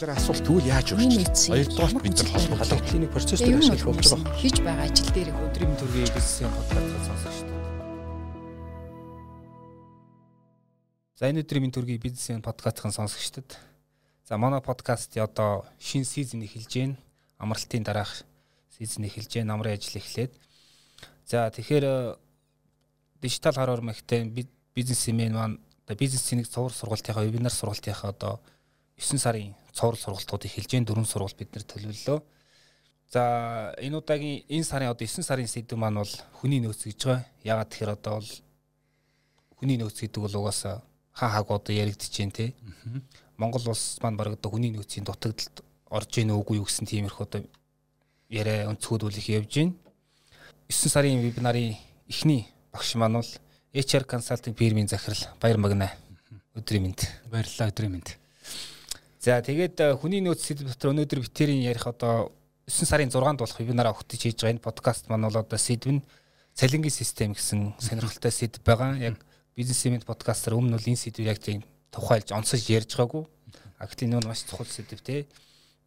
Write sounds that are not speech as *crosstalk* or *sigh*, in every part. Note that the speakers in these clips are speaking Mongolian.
Тэгэхээр асуулт тэгвэл яаж үргэлж хоёрдугаар бид нар холбоо клиник процесс дээр ашиглах болж байгаа. Хийж байгаа ажил дээр өдрийн төргийн бизнесийн подкаст сонсох шүү дээ. За энэ өдрийн төргийн бизнесийн подкастын сонсогчдод за манай подкаст одоо шинэ сизон эхэлж байна. Амралтын дараах сизон эхэлж байна. Намрын ажил эхлээд. За тэгэхээр дижитал хар ормогтэй бизнесмен маань одоо бизнесийн цувар сургалтынхаа вебинар сургалтынхаа одоо 9 сарын цуврал сургалтууд эхэлж гэн дөрвөн сургалт бид нэр төлөвлөлөө. За энэ удаагийн энэ сарын одоо 9 сарын сэдв маань бол хүний нөөц гэж байгаа. Ягаад тэгэхээр одоо бол хүний нөөц гэдэг бол угаасаа хаа хааг одоо яригдчихэж байна те. Монгол улс маань баг одоо хүний нөөцийн дутагдалд орж ийн үгүй юу гэсэн тиймэрхүү одоо яриа өнцгөөдүүлэх явж байна. 9 сарын вебинарын эхний багш маань бол HR consulting фирмийн захирал Баяр Магна. Өдрийн мэнд. Баярлалаа өдрийн мэнд. За тэгээд э, хүний нөөц сэдв дотор өнөөдөр битэрийн ярих одоо 9 сарын 6-нд болох вебинараа өгтөж хийж байгаа энэ подкаст маань бол одоо сэдв нь цалингийн систем гэсэн сонирхолтой сэдв байгаа. Яг бизнес имент подкастаар өмнө бол энэ сэдвийг яг тийм тухайлж онцож ярьж байгаагүй. А гэтэл энэ маш чухал сэдв те.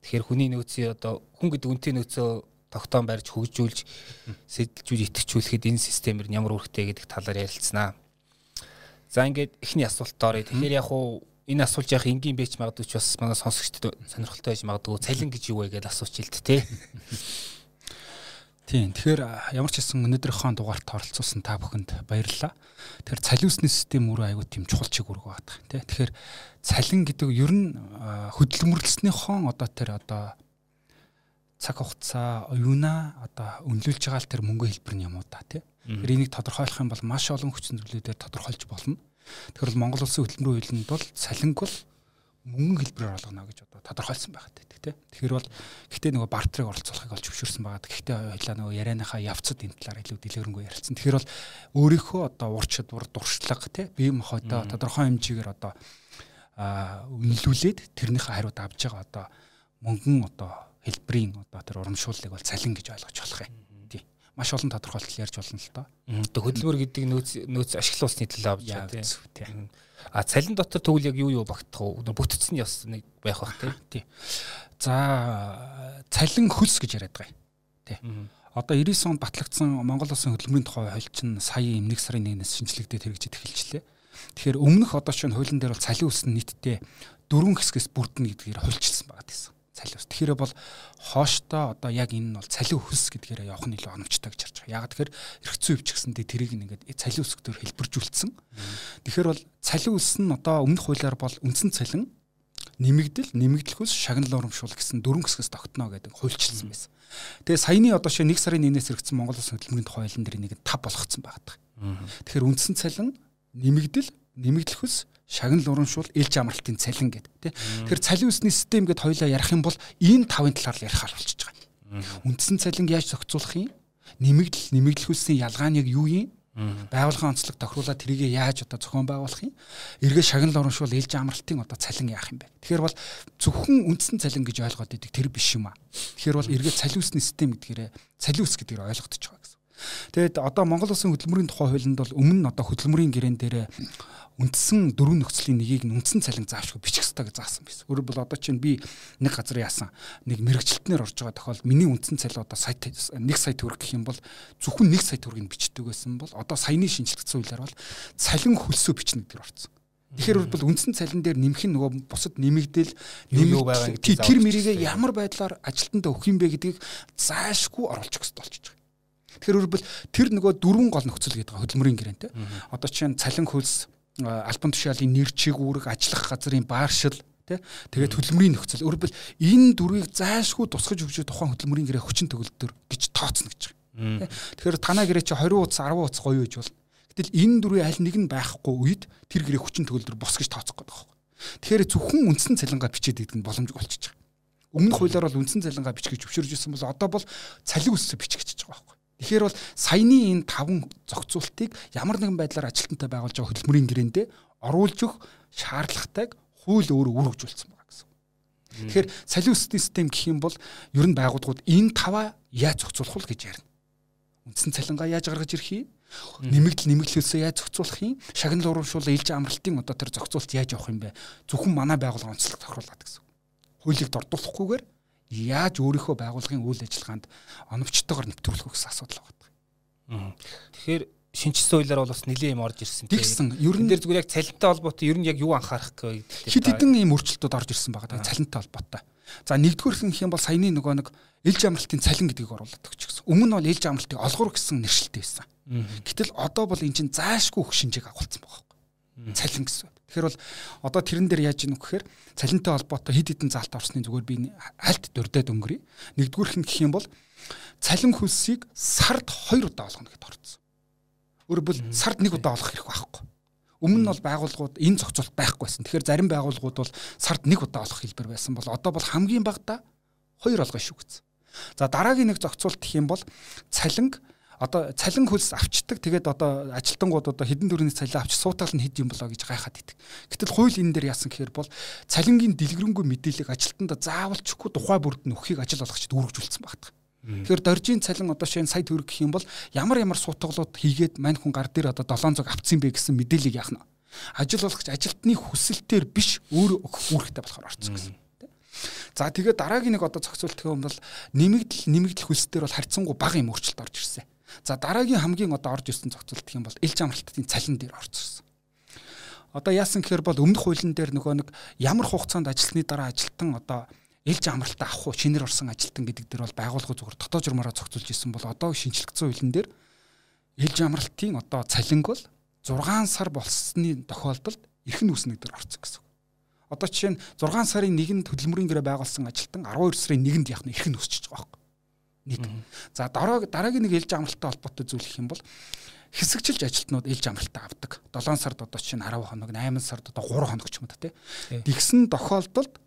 Тэгэхээр хүний нөөцийн одоо хүн гэдэг үнтэй нөөцөө тогтоон барьж хөгжүүлж сэдэлжүүл итгэжүүлэхэд энэ системээр ямар үүрэгтэй гэдэг талаар ярилцсанаа. За ингээд эхний асуулт оръё. Тэгэхээр яг уу энэ асуулт яг энгийн бэч магадгүй ч бас манай сонсогчдод сонирхолтой байж магадгүй цалин гэж юу вэ гэж асууч илт те. *laughs* Тийм. Тэгэхээр ямар ч хэсэн өнөөдрийнхөө дугаарт оролцуулсан та бүхэнд баярлалаа. Тэгэхээр цалин усны систем өөрөө аягүй тийм чухал чиг үүрэг байдаг тийм. Тэгэхээр цалин гэдэг ер нь хөдөлмөрлснийхөө одоо тэр одоо цаг хугацаа оюуна одоо үнэлүүлж байгаа л тэр мөнгө хэлбэр нь юм уу та тийм. Тэгэхээр энийг тодорхойлох юм бол маш олон хүчин зүйлүүдээр тодорхойлж болно. Тэгэхээр Монгол улсын хөтөлбөрийн хуулинд бол цалинг бол мөнгөн хэлбэрээр олгоно гэж одоо тодорхойлсон байгаад байдаг тийм. Тэгэхээр бол гэхдээ нөгөө бартерыг оролцуулахыг олж зөвшөөрсөн байгаа. Гэхдээ хоёлаа нөгөө ярианыхаа явцад энэ талаар илүү дэлгэрэнгүй ярилцсан. Тэгэхээр бол өөрийнхөө одоо ур чадвар, дуршлага тийм бие махбодоо тодорхой хэмжээгээр одоо үнэлүүлээд тэрнийхээ хариуд авж байгаа одоо мөнгөн одоо хэлбэрийн одоо тэр урамшууллыг бол цалин гэж ойлгож болох юм маш олон тодорхойлтол ярьж болно л доо. Одоо хөдөлмөр гэдэг нөөц нөөц ашиглуулсны төлөө авч байгаа тийм. А цалин дотор тэгвэл яг юу юу багтах вэ? Бүтцэн яс нэг байх бах тийм. За цалин хөлс гэж яриад байгаа юм. Тийм. Одоо 99 онд батлагдсан Монгол Улсын хөдөлмөрийн тухай хууль чинь саяын 1 сарын 1-ээс шинжлэгдээд хэрэгжиж эхэлжлээ. Тэгэхээр өмнөх одоо чинь хуулийн дээр бол цалин үс нь нийтдээ дөрвөн хэсгээс бүрдэнэ гэдгээр хуульчилсан байгаа гэсэн цалин ус. Тэгэхээр бол хооштой одоо яг энэ нь бол цалин хөс гэдгээр явах нь илүү оновчтой гэж харж байгаа. Яг тэгэхээр эргэцүү өвч гэсэндээ тэрийг ингээд цалин ус гэдгээр хэлбэржүүлсэн. Тэгэхээр бол цалин ус нь одоо өмнөх хуулиар бол үндсэн цалин нэмэгдэл, нэмэгдлэхүүс шагнал урамшуул гэсэн дөрвөн хэсгээс тогтно гэдэг хуульчилсан байсан. Тэгээ саяны одоо шээ 1 сарын 1-ээс хэрэгцсэн Монгол Улсын хөдөлмөрийн тухай хуулийн дээр нэг 5 болгоцсон байгаа. Тэгэхээр үндсэн цалин нэмэгдэл, нэмэгдлэхүүс шагнал урамшуул ээлж амралтын цалин гэдэг тий. Тэгэхээр цалин усны систем гэдээ хоёлаа ярих юм бол энэ тавын талаар л ярихаар болчихж байгаа. Үндсэн цалин яаж зохицуулах юм? Нэмэгдэл нэмэгдлүүлсэн ялгаа нь яг юу юм? Байгууллагын онцлог тохируулаад тэрийг яаж одоо зохион байгуулах юм? Эргээ шагнал урамшуул ээлж амралтын одоо цалин яах юм бэ? Тэгэхээр бол зөвхөн үндсэн цалин гэж ойлгоод идэг тэр биш юм аа. Тэгэхээр бол эргээ цалин усны систем гэдгээр цалин ус гэдгээр ойлгогдож байгаа Тэгэд одоо Монгол Улсын хөдөлмөрийн тухай хуулинд бол өмнө нь одоо хөдөлмөрийн гэрээн дээр үндсэн дөрвөн нөхцөлийн нэгийг нь үндсэн цалин заавшгүй бичих ёстой гэж заасан байсан. Өөрөөр бол одоо чинь би нэг газар яасан нэг мэрэгчлэлтнэр орж байгаа тохиолдолд миний үндсэн цалин одоо сая 1 сая төгрөг гэх юм бол зөвхөн 1 сая төгрөгийг бичдэг байсан бол одоо саяны шинжилгэсэн хуулиар бол цалин хөлсөө бичнэ гэдгээр орсон. Тэгэхээр бол үндсэн цалин дээр нэмэх нь нөгөө бусад нэмэгдэл нэмэг байгаа гэдэг тэр мэрийгээ ямар байдлаар ажилтнаа өгөх юм бэ гэдгийг заашгүй оруулах хэрэгтэй болчихж байгаа. Тэгэхээр бол тэр нөгөө дөрвөн гол нөхцөл гэдэг хөдөлмөрийн гэрэнтэй. Одоо чинь цалин хөлс альбан тушаалын нэр чиг үүрэг ажиллах газрын бааршил тий тэгээд хөдөлмөрийн нөхцөл өөрөөр хэл энэ дөрвийг зайлшгүй тусгаж өгч тухайн хөдөлмөрийн гэрээ хүчин төгөлдөр гэж тооцно гэж байгаа. Тэгэхээр танаа гэрээ чи 20 утас 10 утас гоё гэж бол гэтэл энэ дөрвийн аль нэг нь байхгүй үед тэр гэрээ хүчин төгөлдөр бос гэж тооцох гэдэг байна. Тэгэхээр зөвхөн үндсэн цалингаа бичээд идэх нь боломжгүй болчихж байгаа. Өмнөх хуулиар бол үндсэн цалингаа бичих гэж зөвшөөрж ирсэн бол одоо бол цалин үсээ бичих гэж байгаа байхгүй. Тэгэхээр бол саяны энэ таван зохицуултыг ямар нэгэн байдлаар ажилтнтай байгуулж байгаа хөдөлмөрийн гэрээндээ оруулж өгөх шаардлагатайг хууль өөрөө үүргэжүүлсэн байна гэсэн. Тэгэхээр үстний систем гэх юм бол ер нь байгууллагууд энэ таваа яаж зохицуулах вэ гэж ярина. Үндсэн цалингаа яаж гаргаж ирэх юм? Нэмэгдэл нэмэгдлөөсөө яаж зохицуулах юм? Шагнал урамшуул ээлж амралтын одоо тэр зохицуулт яаж явах юм бэ? Зөвхөн манай байгууллага онцлог тохируулаад гэсэн. хуулийг дордуулахгүйгээр яаж өөрийнхөө байгууллагын үйл ажиллагаанд оновчтойгоор нэвтрүүлэх гэсэн асуудал байна. Тэгэхээр шинжсэн хуулиар бол бас нэлийн юм орж ирсэн. Тэгсэн. Ер нь дээр зүгээр яг цалинтай холбоотой ер нь яг юу анхаарах вэ? Хэд хэдэн ийм өөрчлөлтүүд орж ирсэн байгаа даа цалинтай холбоотой. За нэгдүгээр нь хэм бол саяны нөгөө нэг ээлж амралтын цалин гэдгийг оруулаад өгч гэсэн. Өмнө нь бол ээлж амралтыг олгор гэсэн нэршилтэй байсан. Гэтэл одоо бол эн чинь заашгүй өгөх шинжээг агуулсан байгаа. Цалин гэсэн. Тэгэхээр бол одоо тэрэн дээр яаж ийнү гэхээр цалинтай холбоотой хэд хэдэн заалт орсны зүгээр би альт дурдаад өнгөрье. Нэгдүгээр нь гэх юм бол цалин хөлсийг сард 2 удаа олгоно гэдээ орцсон. Өөрөөр бол сард нэг удаа олох хэрэг байхгүй. Өмнө нь бол байгууллагууд энэ зохицуулт байхгүйсэн. Тэгэхээр зарим байгууллагууд бол сард нэг удаа олох хэлбэр байсан бол одоо бол хамгийн багадаа хоёр олгоно шүү гэсэн. За дараагийн нэг зохицуулт гэх юм бол цалинг одоо цалин хөлс авчдаг тэгээд одоо ажилтангууд одоо хэдэн төрлийн цалин авч суутаал нь хэд юм болоо гэж гайхаад идэг. Гэтэл хууль энэ дээр яасан гэхээр бол цалингийн дэлгэрэнгүй мэдээлэл ажилтнаа заавалчгүй тухай бүрд нь өгөхийг ажил болгочд үүргэжүүлсэн багтах. Тэгэхээр доржийн цалин одоо шинэ сая төгрөг гэх юм бол ямар ямар сутгалууд хийгээд мань хүн гар дээр одоо 700 авцсан бэ гэсэн мэдээллийг яах нь. Ажил болгоч ажилтны хүсэлтээр биш өөрөө өгөх үүрэгтэй болохоор орсон гэсэн. За тэгээд дараагийн нэг одоо зохицуулт гэх юм бол нэмэгдэл нэмэгдэл хөлсдөр бол харьцангуй бага юм өөрчлөлт орж ирсэн. За дараагийн хамгийн одоо орж ирсэн зохицуулт гэх юм бол элж амралтын цалин дээр орж ирсэн. Одоо яасан гэхээр бол өмнөх хуулийн дээр нөгөө нэг ямар хугацаанд ажилтны дараа ажилтан одоо ээлж амралтаа авах уу шинээр орсон ажилтан гэдэг дээр бол байгууллага зүгээр дотоод журмаараа зохицуулж исэн бол одоо шинжилгэсэн хуулийн дээр ээлж амралтын одоо цалинг бол 6 сар болсны тохиолдолд эрхэн үүснэг дээр орсон гэсэн. Одоо жишээ нь 6 сарын 1-нд хөдөлмөрийн гэрээ байгуулсан ажилтан 12 сарын 1-нд яах нь эрхэн үүсчихэж байгаа байхгүй. Нэг. За дараа дараагийн нэг ээлж амралттай холбоотой зүйл гэх юм бол хэсэгчилж ажилтнууд ээлж амралтаа авдаг. 7 сард одоо чинь 10 хоног, 8 сард одоо 3 хоног ч юм уу те. Тэгсэн тохиолдолд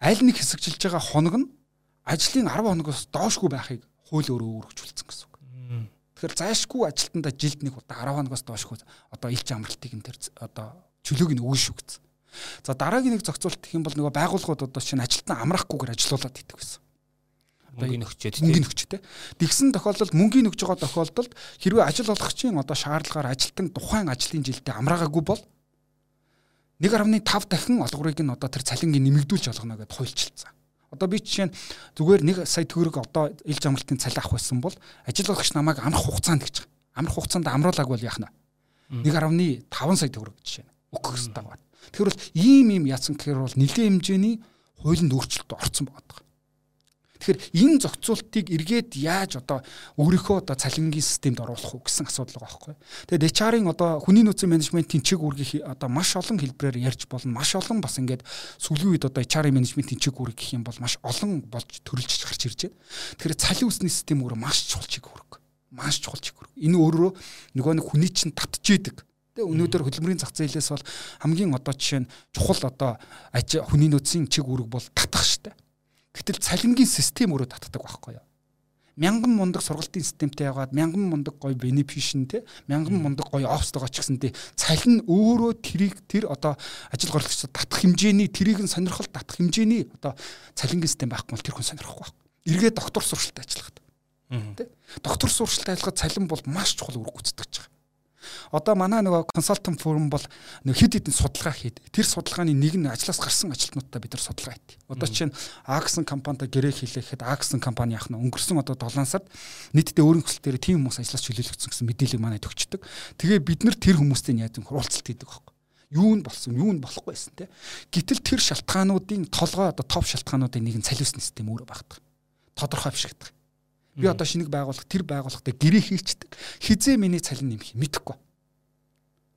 аль нэг хэсэгжилж байгаа хоног нь ажлын 10 хоногоос доошгүй байхыг хууль өөрөө өөрчлөлтсөн гэсэн үг. Тэгэхээр зайшгүй ажилтнаа жилд нэг удаа 10 хоногоос доошгүй одоо илч амралтыг энэ төр одоо чөлөөг нь өгнө шүү гэсэн. За дараагийн нэг зохицуулт гэх юм бол нөгөө байгууллагууд одоо чинь ажилтнаа амраахгүйгээр ажилуулад идэг гэсэн. Мөнгөний өгчөөд мөнгөний өгчтэй. Тэгсэн тохиолдолд мөнгөний өгж байгаа тохиолдолд хэрвээ ажил олгогчийн одоо шаардлагаар ажилтан тухайн ажлын жилдээ амраагаагүй бол 1.5 дахин олгорыг нь одоо тэр цалингийн нэмэгдүүлж олгоно гэдээ хуульчилсан. Одоо би жишээ нь зүгээр 1 сая төгрөг одоо ил жамралтын цалин авах байсан бол ажил олгогч намайг амрах хугацаанд гэж. Амрах хугацаанд амруулааг бол яах нь 1.5 сая төгрөг жишээ нь өгөх хэрэгтэй байна. Тэгэхээр бол ийм ийм яасан гэхээр бол нэлээд хэмжээний хуулинд өөрчлөлт орсон байгаа. Тэгэхээр энэ зохицуултыг эргээд яаж одоо өөрийнхөө одоо цалингийн системд оруулах уу гэсэн асуудал байгаа байхгүй. Тэгээд HR-ын одоо хүний нөөцийн менежментийн чиг үүргийг одоо маш олон хэлбэрээр ярьж болно. Маш олон бас ингээд сүүлийн үед одоо HR-ын менежментийн чиг үүрэг гэх юм бол маш олон болж төрөлж гарч ирж байна. Тэгэхээр цалин үсний систем өөрөө маш чухал чиг үүрэг. Маш чухал чиг үүрэг. Энэ өөрөө нөгөө нэг хүний чинь татчихийдэг. Тэгээ өнөөдөр хөдөлмөрийн зах зээлээс бол хамгийн одоо жишээ нь чухал одоо хүний нөөцийн чиг үүрэг бол татах штэ. Гэтэл цалингийн систем өөрөө татдаг байхгүй юу? мянган мундаг сургалтын системтэй яваад мянган мундаг гоё бенефишн те мянган мундаг гоё офстойгоо ч гэсэнтэй цалин өөрөө тэрийг тэр одоо ажил горлогчдод татах хэмжээний тэрийг нь сонирхол татах хэмжээний одоо цалингийн систем байхгүй бол тэр хүн сонирхгүй байхгүй. Эргээ доктор сургалтад ажиллахад. Тэ? Доктор сургалтад ажиллахад цалин бол маш чухал үүрэг гүйцэтгэж байгаа. Одоо манай нөгөө консалтинг форум бол нэг хэд хэдэн судалгаа хийд. Тэр судалгааны нэг нь ажлаас гарсан ажилтнуудтай бид нар судалгаа хийв. Одоо чинь Аксон компанитай гэрээ хийлэхэд Аксон компани яах нь өнгөрсөн одоо 7 сард нийтдээ өөрийн хүсэлтээр тийм хүмүүс ажлаас чөлөөлөгдсөн гэсэн мэдээлэл манайд өгчдөг. Тэгээ бид нар тэр хүмүүстэй яаж хуралцалт хийдэг байхгүй юу нь болсон юу нь болохгүй байсан те гэтэл тэр шалтгаануудын толгой одоо топ шалтгаануудын нэг нь цалиусны систем өөрөө багтдаг тодорхой биш гэдэг Би одоо шинийг байгуулах тэр байгууллагатай гэрээ хийчдэг. Хизээ миний цалин нэмэх мэдэхгүй.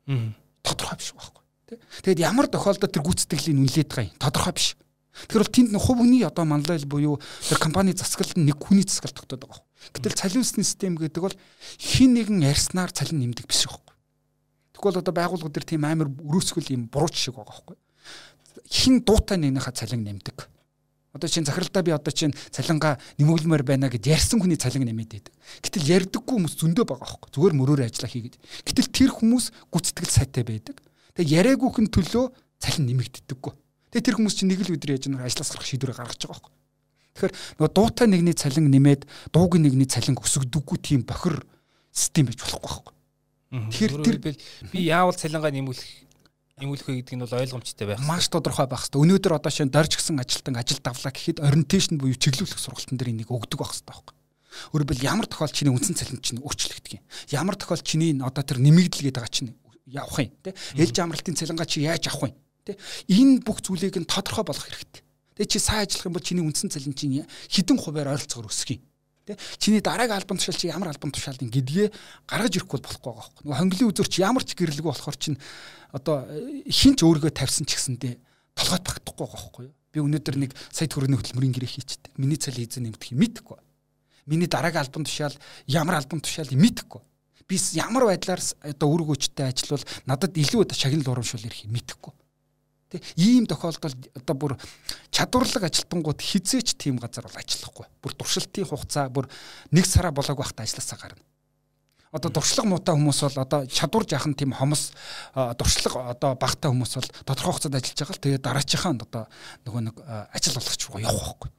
Тодорхой биш байхгүй. Тэ. Тэгэд ямар тохиолдолд тэр гүйцэтгэлийн үнэлээд байгаа юм тодорхой биш. Тэгэхээр бол тэнд хувь хүний одоо манлайл буюу тэр компани засаглалд нэг хүний засаглал тогтоод байгаа. Гэтэл цалин үсний систем гэдэг бол хин нэгэн ярьснаар цалин нэмдэг биш байхгүй. Тэгвэл одоо байгууллагууд төр тийм амар өрөөсгөл юм буруу жишээ байгаа байхгүй. Хин дуутай нэгнийхээ цалин нэмдэг Одоо чинь захиралдаа би одоо чинь цалингаа нэмүүлмээр байна гэд ярьсан хүний цалин нэмээд байдаг. Гэтэл ярьдаггүй хүмүүс зөндөө байгаа хөөхгүй. Зүгээр мөрөөр ажиллаа хийгээд. Гэтэл тэр хүмүүс гүцэтгэл сайтай байдаг. Тэгээ яриагүйхэн төлөө цалин нэмэгддэггүй. Тэгээ тэр хүмүүс чинь нэг л өдөр яаж нэг ажлаас гарах шийдвэр гаргаж байгаа хөөхгүй. Тэгэхээр нөгөө дуутай нэгний цалин нэмээд дуугийн нэгний цалин өсөгдөггүй тийм бохир систем байж болохгүй байхгүй. Тэгэхээр тэр би яавал цалингаа нэмүүлэх Эмүүлэх гэдэг нь бол ойлгомжтой байх. Маш тодорхой байх хэрэгтэй. Өнөөдөр одоо шинэ дорж гисэн ажилтан ажил давлаа гэхэд orientation буюу чиглүүлэх сургалтын дээр энийг өгдөг байх хэрэгтэй байхгүй. Өөрөөр хэлбэл ямар тохиол чиний үндсэн цалин чинь өөрчлөгдөг юм. Ямар тохиол чиний одоо тэр нэмэгдэл гэдэг байгаа чинь явах юм тий. Ээлж амралтын цалингаа чи яаж авах юм тий. Энэ бүх зүйлийг нь тодорхой болгох хэрэгтэй. Тэгээ чи сайн ажиллах юм бол чиний үндсэн цалин чинь хэдэн хувиар ойролцоогоор өсөх юм. Тэ чиний дараагийн албан тушаал чи ямар албан тушаалын гэдгээ гаргаж ирэхгүй болохгүй байгаа байхгүй. Нөгөө хонглын үзүүр чи ямар ч гэрлэггүй болохоор чин одоо хинч өөрийгөө тавьсан ч гэсэндээ толгойд багтахгүй байгаа байхгүй. Би өнөөдөр нэг сая төгрөгийн хөтөлмөрийн гэрээ хийчихдээ. Миний цалин эзэн нэмдэх юм мэдэхгүй. Миний дараагийн албан тушаал ямар албан тушаалыг мэдэхгүй. Би ямар байдлаар одоо үр өгөөчтэй ажиллавал надад илүү шагнал урамшуул ирэх юм мэдэхгүй Тэ ийм тохиолдолд одоо бүр чадварлаг ажилтангууд хизээч тийм газар бол ажиллахгүй. Бүр туршилтын хугацаа бүр нэг сараа болоог байхдаа ажилласаа гарна. Одоо дуршлаг муутай хүмүүс бол одоо чадвар жаахан тийм хомос дуршлаг одоо багтай хүмүүс бол тодорхой хугацаанд ажиллаж байгаа л тэгээ дараачихаа одоо нөгөө нэг ажил болгоч явах байхгүй.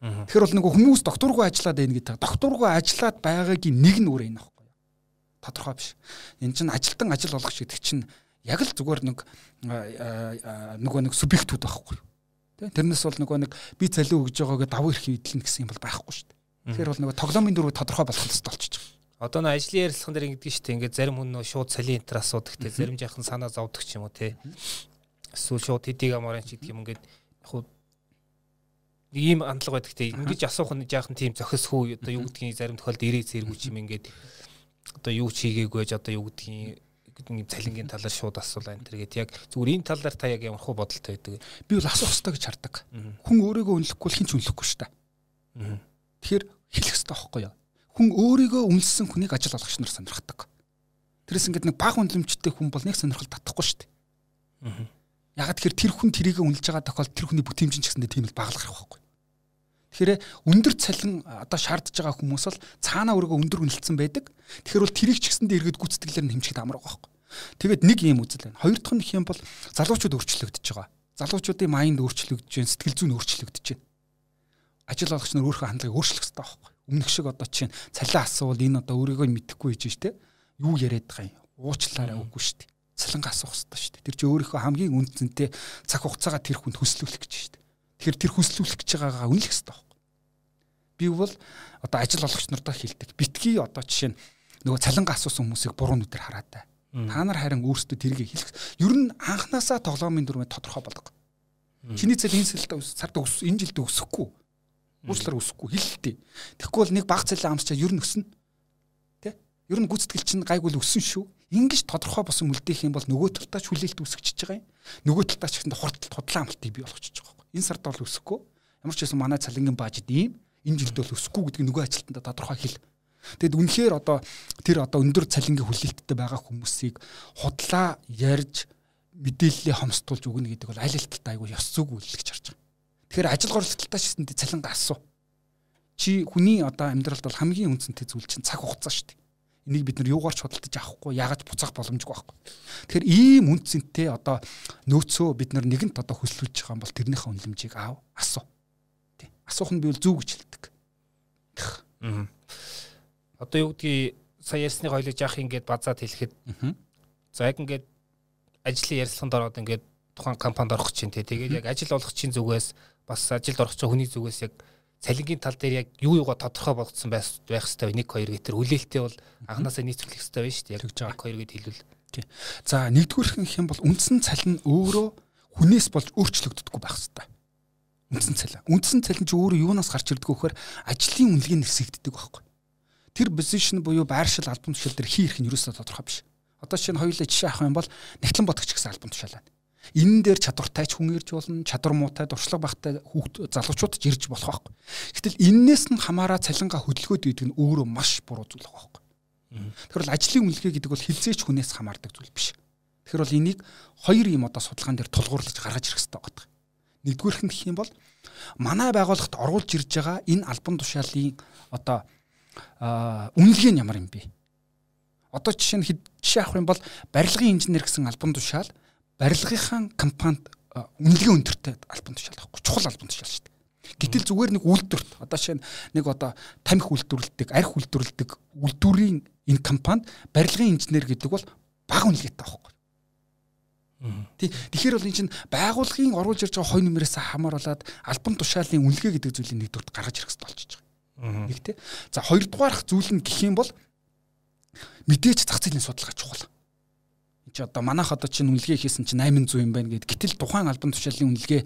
Тэгэхээр бол нөгөө хүмүүс докторгүй ажиллаад байна гэдэг. Докторгүй ажиллаад байгаагийн нэг нь өөр юм аахгүй. Тодорхой биш. Энэ чинь ажилтан ажил болгоч гэдэг чинь яг л зүгээр нэг нөгөө нэг субъектүүд байхгүй. Тэ тэрнээс бол нөгөө нэг би цалин өгж байгаагээ давуу эрх хөдлөн гэсэн юм бол байхгүй шүү дээ. Тэгэхээр бол нөгөө тоглоомын дөрөв тодорхой болох хэрэгтэй болчихж байгаа. Одоо нөө ажлын ярилцлаган дээр ингэдэг шүү дээ. Ингээд зарим хүн нөө шууд цалин энтер асуудаг те зарим жаахан санаа зовдөг ч юм уу те. Эсвэл шууд хэдийг амарын ч гэдэг юм ингээд яг нэг ийм хандлага байдаг те. Ингээд асуух нь жаахан тийм зохисгүй одоо юу гэдгийг зарим тохиолдолд ирээ зэрэг юм ингээд одоо юу ч хийгээгүй байж одоо юу гэдгийг нэг цалингийн талаар шууд асуулаа энэ төр гэдэг яг зүгээр энэ талаар та яг ямар хөө бодолтой байдаг. Би бол асуух хэрэгтэй гэж хардаг. Хүн өөрийгөө үнэлэхгүй хин ч үнэлэхгүй шүү дээ. Тэгэхээр хэлэх хэрэгтэй байхгүй юу? Хүн өөрийгөө үнэлсэн хүнийг ажил олгогч нар сонирхдаг. Тэрээс ингээд нэг баг үнэлэмжтэй хүн бол нэг сонирхол татахгүй шүү дээ. Ягаад тэгэхээр тэр хүн тэрийг үнэлж байгаа тохиолдолд тэр хүний бүтэмжин ч гэсэндээ тийм л баглах байхгүй Тэгэхээр өндөр цалин одоо шаардж байгаа хүмүүс бол цаанаа өргөө өндөр үнэлсэн байдаг. Тэгэхээр бол тэрийг ч гэсэндээ эргээд гүйцэтгэлээр нь хэмжихэд амар байгаа байхгүй. Тэгээд нэг юм үзэл байна. Хоёр дахь нь их юм бол залуучууд өөрчлөгдөж байгаа. Залуучуудын майнд өөрчлөгдөж байна, сэтгэл зүйн өөрчлөгдөж байна. Ажил олгогч нар өөрийнхөө хандлагыг өөрчлөх хэрэгтэй байхгүй. Өмнөх шиг одоо чинь цалин асуувал энэ одоо өөрийгөө мэдэхгүй хийж штэ. Юу яриад байгаа юм? Уучлаарай үгүй штэ. Цалингаа асуух хэрэгтэй штэ. Тэр чинь өөрийнхөө хамгийн үнцэнтэй цаг хугацаагаа тэр хүнд хөслүүлэх гэж штэ. Тэгэхээр тэр хөслүүлэх гэж байгаагаа үнэлэх хэрэгтэй байхгүй. Би бол одоо ажил олгогч нартаа хэлдэг. Битгий одоо жишээ нь нөгөө цалингаа асуусан хүмүүсийг буруу нүдээр хараад бай Та нар харин өөрсдөө тэргийг хэлэх. Ер нь анханасаа тоглоомын дүрмээ тодорхой болго. Чиний цал энэ сэлд цард өс энэ жилд өсөхгүй. Уучлаар өсөхгүй хэлэлтээ. Тэгэхгүй бол нэг баг цалин амсчаа ер нь өснө. Тэ? Ер нь гүйцэтгэл чинь гайгүй л өссөн шүү. Ингиж тодорхой босон үлдээх юм бол нөгөө талдаа ч хүлээлт үүсгэж байгаа юм. Нөгөө талдаа ч гэсэн хурдтал худлаа амталтыг бий болгочихж байгаа. Энэ сард бол өсөхгүй. Ямар ч байсан манай цалингийн бажид ийм энэ жилд бол өсөхгүй гэдэг нөгөө ажилтнаа тодорхой хэл Тэгэд үнэхээр одоо тэр одоо өндөр цалингийн хүлээлттэй байгаа хүмүүсийг худлаа ярьж мэдээллээ хомсдуулж өгнө гэдэг бол аль талтай айгүй ёс зүг үйл гэж харж байгаа. Тэгэхээр ажил горлолтолтой шисэнд цалин гасуу. Чи хүний одоо амьдралд бол хамгийн үнцэнтэй зүйл чинь цаг хугацаа шүү дээ. Энийг бид нар юугаар ч худалдаж авахгүй, яагаад буцаах боломжгүй байхгүй. Тэгэхээр ийм үнцэнтэй одоо нөөцөө бид нар нэгэнт одоо хөслүүлж байгаа бол тэрнийхээ үнэлэмжийг аав, асуу. Тий. Асуух нь би бол зүг гэж хэлдэг. Аа одоо юу гэдгийг сая ярьсны хоёлыг яах ингээд базаад хэлэхэд за яг ингээд ажлын ярилцлаганд ороод ингээд тухайн компанид орох чинь тий тэгээд яг ажил олгогчийн зүгээс бас ажилд орох чинь хүний зүгээс яг цалингийн тал дээр яг юу юугаа тодорхой болгоцсон байх байх хэрэгтэй нэг хоёр гэтэр хүлээлттэй бол анханасаа нийцүүлэх хэрэгтэй байна шүү дээ яг нэг хоёр гэд хэлвэл. Тий. За нэгдүгээр их юм бол үндсэн цалин өөрөө хүнээс болж өөрчлөгддөггүй байх хэрэгтэй үндсэн цалин. Үндсэн цалин чи өөрөө юунаас гарч ирдэг вэ гэхээр ажлын үнэлгээ нэрсэгддэг байхгүй. Тэр position буюу байршил альбом тушаал дээр хий ирэх нь юусоо тодорхой биш. Одоо чинь хоёулаа жишээ авах юм бол Нэгтлэн бодгч гэсэн альбом тушаал байна. Энэ дээр чадвартай ч хүн ирж болно, чадвар муутай, дуршлаг багтай хүүхд залуучууд ч ирж болох байхгүй. Гэтэл энээс нь хамаараа цалингаа хөдөлгөөд идэг нь өөрөө маш буруу зүйл байхгүй. Тэгэхээр ажлын үнэлгээ гэдэг бол хилзээч хүнээс хамаардаг зүйл биш. Тэгэхээр бол энийг хоёр юм одоо судалгаан дээр тулгуурлаж гаргаж ирэх хэрэгтэй байна. Нэгдүгээрх нь гэх юм бол манай байгууллагт оруулж ирж байгаа энэ альбом тушаалын одоо үнэлгээ нь ямар юм бэ? Одоо жишээ нь жишээ авах юм бол барилгын инженер гэсэн альбом тушаал барилгынхаа компанид үнэлгээ өндөртэй альбом тушаал байхгүй чухал альбом тушаал шүү дээ. Гэтэл зүгээр нэг үйлдвэрт одоо жишээ нэг одоо тамхи үйлдвэрлэдэг, арх үйлдвэрлэдэг үйлдвэрийн энэ компанид барилгын инженер гэдэг бол бага үнэлгээтэй байхгүй. Тэгэхээр бол эн чинь байгууллагын оруулж ирж байгаа хой нэмрээс хамааруулаад албан тушаалын үнэлгээ гэдэг зүйлийг нэгдүгürt гаргаж ирэх хэрэгтэй болчихж байгаа. Нэг тий. За хоёрдугаарх зүйл нь гэх юм бол мэдээж зах зээлийн судалгаа чухал. Энд чи одоо манайх одоо чинь үнэлгээ хийсэн чинь 800 юм байна гэд. Гэтэл тухайн албан тушаалын үнэлгээ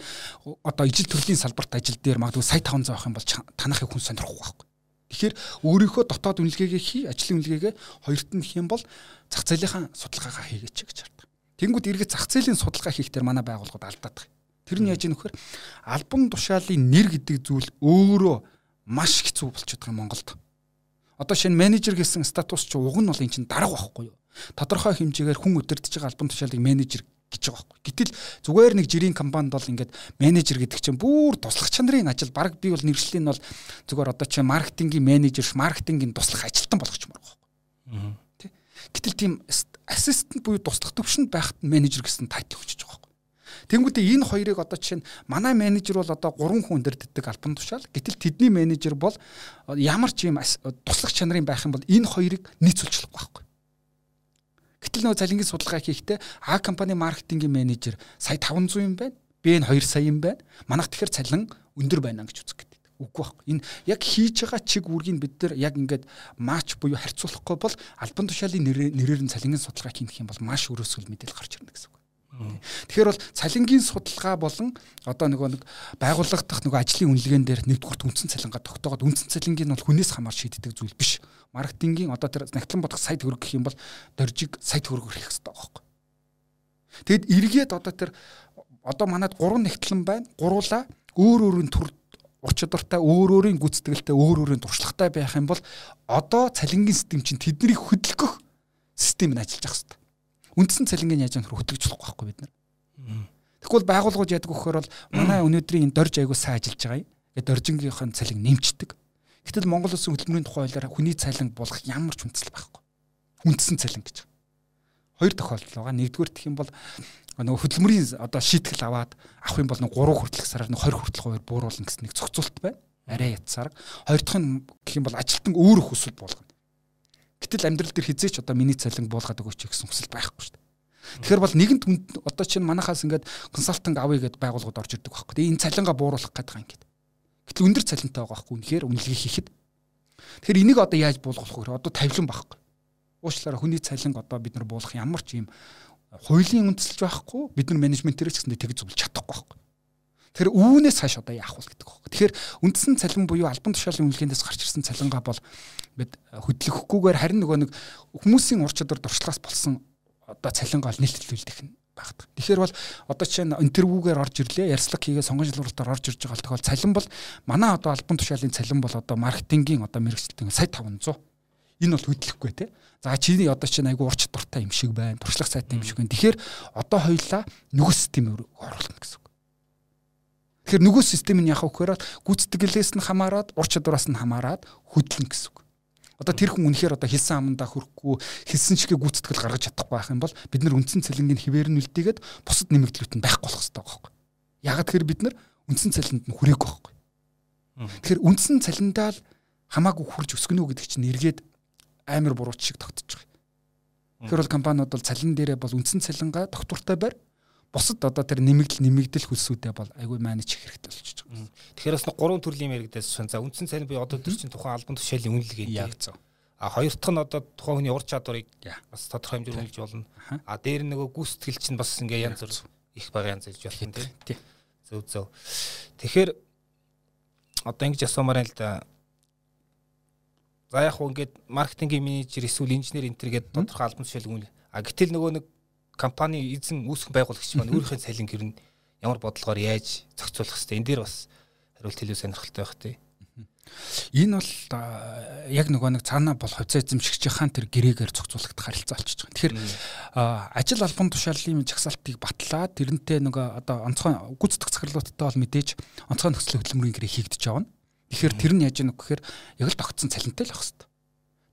одоо ижил төрлийн салбарт ажил дээр магадгүй сая 500 авах юм бол танахыг хүн сонирхгүй байхгүй. Тэгэхээр өөрийнхөө дотоод үнэлгээгээ хий, ажлын үнэлгээгээ хоёрт нь хийх юм бол зах зээлийнхаа судалгаагаа хийгээч гэж хардаг. Тэнгүүд эргээд зах зээлийн судалгаа хийхдээ манай байгууллагууд алдаад байгаа. Тэр нь яаж юм нөхөр альбан тушаалын нэр гэдэг зүйл өөрөө маш хэцүү болчиход байгаа Монголд. Одоо шинэ менежер гэсэн статус чи уг нь бол эн чинь дарга байхгүй юу? Тодорхой хэмжээгээр хүн өдөртөж байгаа альбан тушаалыг менежер гэж байгаа байхгүй. Гэтэл зүгээр нэг жирийн компанид бол ингээд менежер гэдэг чинь бүр туслах чанарын ажил баг би бол нэршлэл нь бол зүгээр одоо чи маркетингийн менежер, маркетингийн туслах ажилтан болгочмоор байгаа байхгүй. Тэ. Гэтэл тийм ассистент буюу туслах төвшөнд байхад менежер гэсэн тайтл өгч байгаа байхгүй. Тэнгүүдээ энэ хоёрыг одоо жишээ нь манай менежер бол одоо 3 хүн өндөрддөг альбан тушаал. Гэтэл тэдний менежер бол ямар ч юм туслах чанарын байх юм бол энэ хоёрыг нийцүүлчихлэхгүй байхгүй. Гэтэл нөгөө залингийн судалгаа хийхдээ А компани маркетингийн менежер сая 500 юм байна. Би энэ 2 сая юм байна. Манайх тэгэхээр цалин өндөр байна гэж үзэх гэдэг. Үгүй байхгүй. Энэ яг хийж байгаа чиг үүргийг бид нар яг ингээд матч буюу харьцуулахгүй бол альбан тушаалын нэрээр нь цалингийн судалгаа хийх юм бол маш өрөөсгөл мэдээлэл гарч ирнэ гэсэн үг. Тэгэхээр бол цалингийн судалгаа болон одоо нөгөө нэг байгууллага дахь нөгөө ажлын үнэлгээнд дээр нэгдүгээр үндсэн цалингаа тогтоогод үндсэн цалингийн бол хүнээс хамаар шийддэг зүйл биш. Маркетингийн одоо тэр нягтлан бодох сайт хөрөг гэх юм бол доржиг сайт хөрөг хийх хэрэгтэй байхгүй. Тэгэд эргээд одоо тэр одоо манад гурван нэгтлэн байна. Гуруула өөр өөрийн төр ур чадвартай өөр өөрийн гүйцэтгэлтэй өөр өөрийн туршлагатай байх юм бол одоо цалингийн систем чинь тэднийг хөдөлгөх систем нь ажиллаж явах хэрэгтэй. Үндсэн цалингийн яаж хөдөлгөж болохгүй байхгүй бид нар. Тэгвэл байгууллагууд яадаг вөхөр бол манай өнөөдрийн энэ дорж аягүй сайн ажиллаж байгаа юм. Тэгээд доржингийнхэн цалин нэмчдэг. Гэтэл Монгол улсын хөдөлмөрийн тухай хуулиар хүний цалин болох ямар ч үндэслэл байхгүй. Үндсэн цалин гэж. Хоёр тохиолдол байгаа. Нэгдүгээр гэх юм бол нөгөө хөдөлмөрийн одоо шийтгэл аваад авах юм бол нэг 3 хүртэлх сараар нэг 20 хүртэлх хуваар бууруулна гэсэн нэг зохицуулт байна. Арай ятсаар. Хоёр дахь нь гэх юм бол ажилтан өөр хүсвэл болгоно. Гэтэл амьдрал дээр хизээч одоо миний цалин буулгаад өгөөч гэсэн хүсэл байхгүй шүү дээ. Тэгэхээр бол нэгэнт одоо чинь манахаас ингээд консалтинг авъя гэдээ байгууллагууд орж ирдэг байхгүй. Тэгээ энэ цалингаа бууруулах гэдэг юм ингээд. Гэтэл өндөр цалинтай байгаа байхгүй. Үнэхээр үнэлгээ хийхэд. Тэгэхээр энийг одоо яаж буулгах вэ? Одоо тавилан байхгүй. Уучлаарай хүний цалин одоо бид нар буулгах ямар ч юм хуулийн үндэслэж байхгүй бид нар менежментээр ч гэсэн тэгж зөвлөж чадахгүй байхгүй. Тэгэхээр үүнээс хойш одоо яах вэ гэдэг байна. Тэгэхээр үндсэн цалин буюу албан тушаалын үнэлгээндээс гарч ирсэн цалингаа бол бид хөдлөхгүйгээр харин нөгөө нэг хүмүүсийн ур чадвар дуршлагаас болсон одоо цалингаа л нэлтэлүүлдэх нь багт. Тэгэхээр бол одоо чинь интервьюгээр орж ирлээ, ярьслаг хийгээ сонгон шалгуулалтаар орж ирж байгаа тохиол цалин бол манай одоо албан тушаалын цалин бол одоо маркетингийн одоо мэрэгчлэлтийн сая 500 энэ бол хөдлөхгүй те. За чиний одоо чинь айгу урч дуртай юм шиг байна. Туршлага сайтай юм шиг байна. Тэгэхээр одоо хоёлаа нөгөө системээр оруулах гэсэн үг. Тэгэхээр нөгөө систем нь яхах вөхөр гүйцэтгэлээс нь хамаарат ур чадвараас нь хамаарат хөдлөн гэсэн үг. Одоо тэр хүн үнэхээр одоо хэлсэн амандаа хөрөхгүй хэлсэн чигээ гүйцэтгэл гаргаж чадахгүй байх юм бол бид нар үндсэн цалингийн хിവэр нь үлдээгээд бусад нэмэгдлүүд нь байхгүй болох хэрэгтэй байхгүй. Ягаад тэгэхээр бид нар үндсэн цалинд нь хүрээгүй байхгүй. Тэгэхээр үндсэн цалиндаа л хамаагүй хурж өсгөнө гэдэг чинь эргээд амар бурууч шиг тогтож байгаа. Тэгэхээр бол компаниуд бол цалин дээрээ бол үндсэн цалингаа тогтвортой байр бусад одоо тэр нэмэгдэл нэмэгдэл хөлсүүдээ бол айгүй менеж хэрэгтэй болчихж байгаа. Тэгэхээр бас гурван төрлийн яригдээс шин за үндсэн цалин би одоо тэр чинь тухайн албан тушаалын үнэлгээ зөв. А хоёр дахь нь одоо тухайн хүний ур чадварыг бас тодорхой хэмжээр үнэлж болно. А дээр нөгөө гүйцэтгэл чинь бас ингээ янз бүр их бага янз болох юм тийм. Зөв зөв. Тэгэхээр одоо ингэж асуумаар л да За яг хөө ингээд маркетингийн менежер эсвэл инженер энтер гэдэг тодорхой албан тушаалын үйл. А гэтэл нөгөө нэг компани эзэн үүсгэн байгуулагч маань өөрийнхөө цалин гэр нь ямар бодлогоор яаж зохицуулах хэвтэй энэ дээр бас хариулт хэлүү сонирхолтой байх тий. Энэ бол яг нөгөө нэг цаанаа бол хувьцаа эзэмшигч хаан тэр гэрээгээр зохицуулагдах харилцаа болчихж байгаа. Тэгэхээр ажил албан тушаалын жагсаалтыг батлаад тэрнтэй нөгөө одоо онцгой гүйцэтгэх захирлуудтай бол мэдээж онцгой нөхцөл хөдөлмөрийн гэрээ хийгдэж байгаа. Тэгэхээр тэр нь яаж яах вэ гэхээр яг л тогтсон цалинтай л байх хэвээр.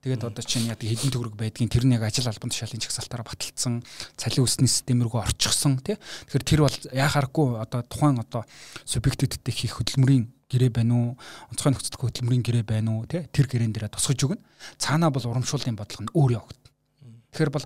Тэгээд одоо чинь яг хэдэн төгрөг байдгийн тэр нь яг ажил албан тушаалын чагсалтаараа баталсан, цалин үсний систем рүү орчихсон тий. Тэгэхээр тэр бол яхааргүй одоо тухайн одоо субъектүүдтэй хийх хөдөлмөрийн гэрээ байна уу, онцгой нөхцөлт хөдөлмөрийн гэрээ байна уу тий. Тэр гэрээн дээрээ тусгаж өгнө. Цаанаа бол урамшууллын бодлого нь өөр явагдана. Тэгэхээр бол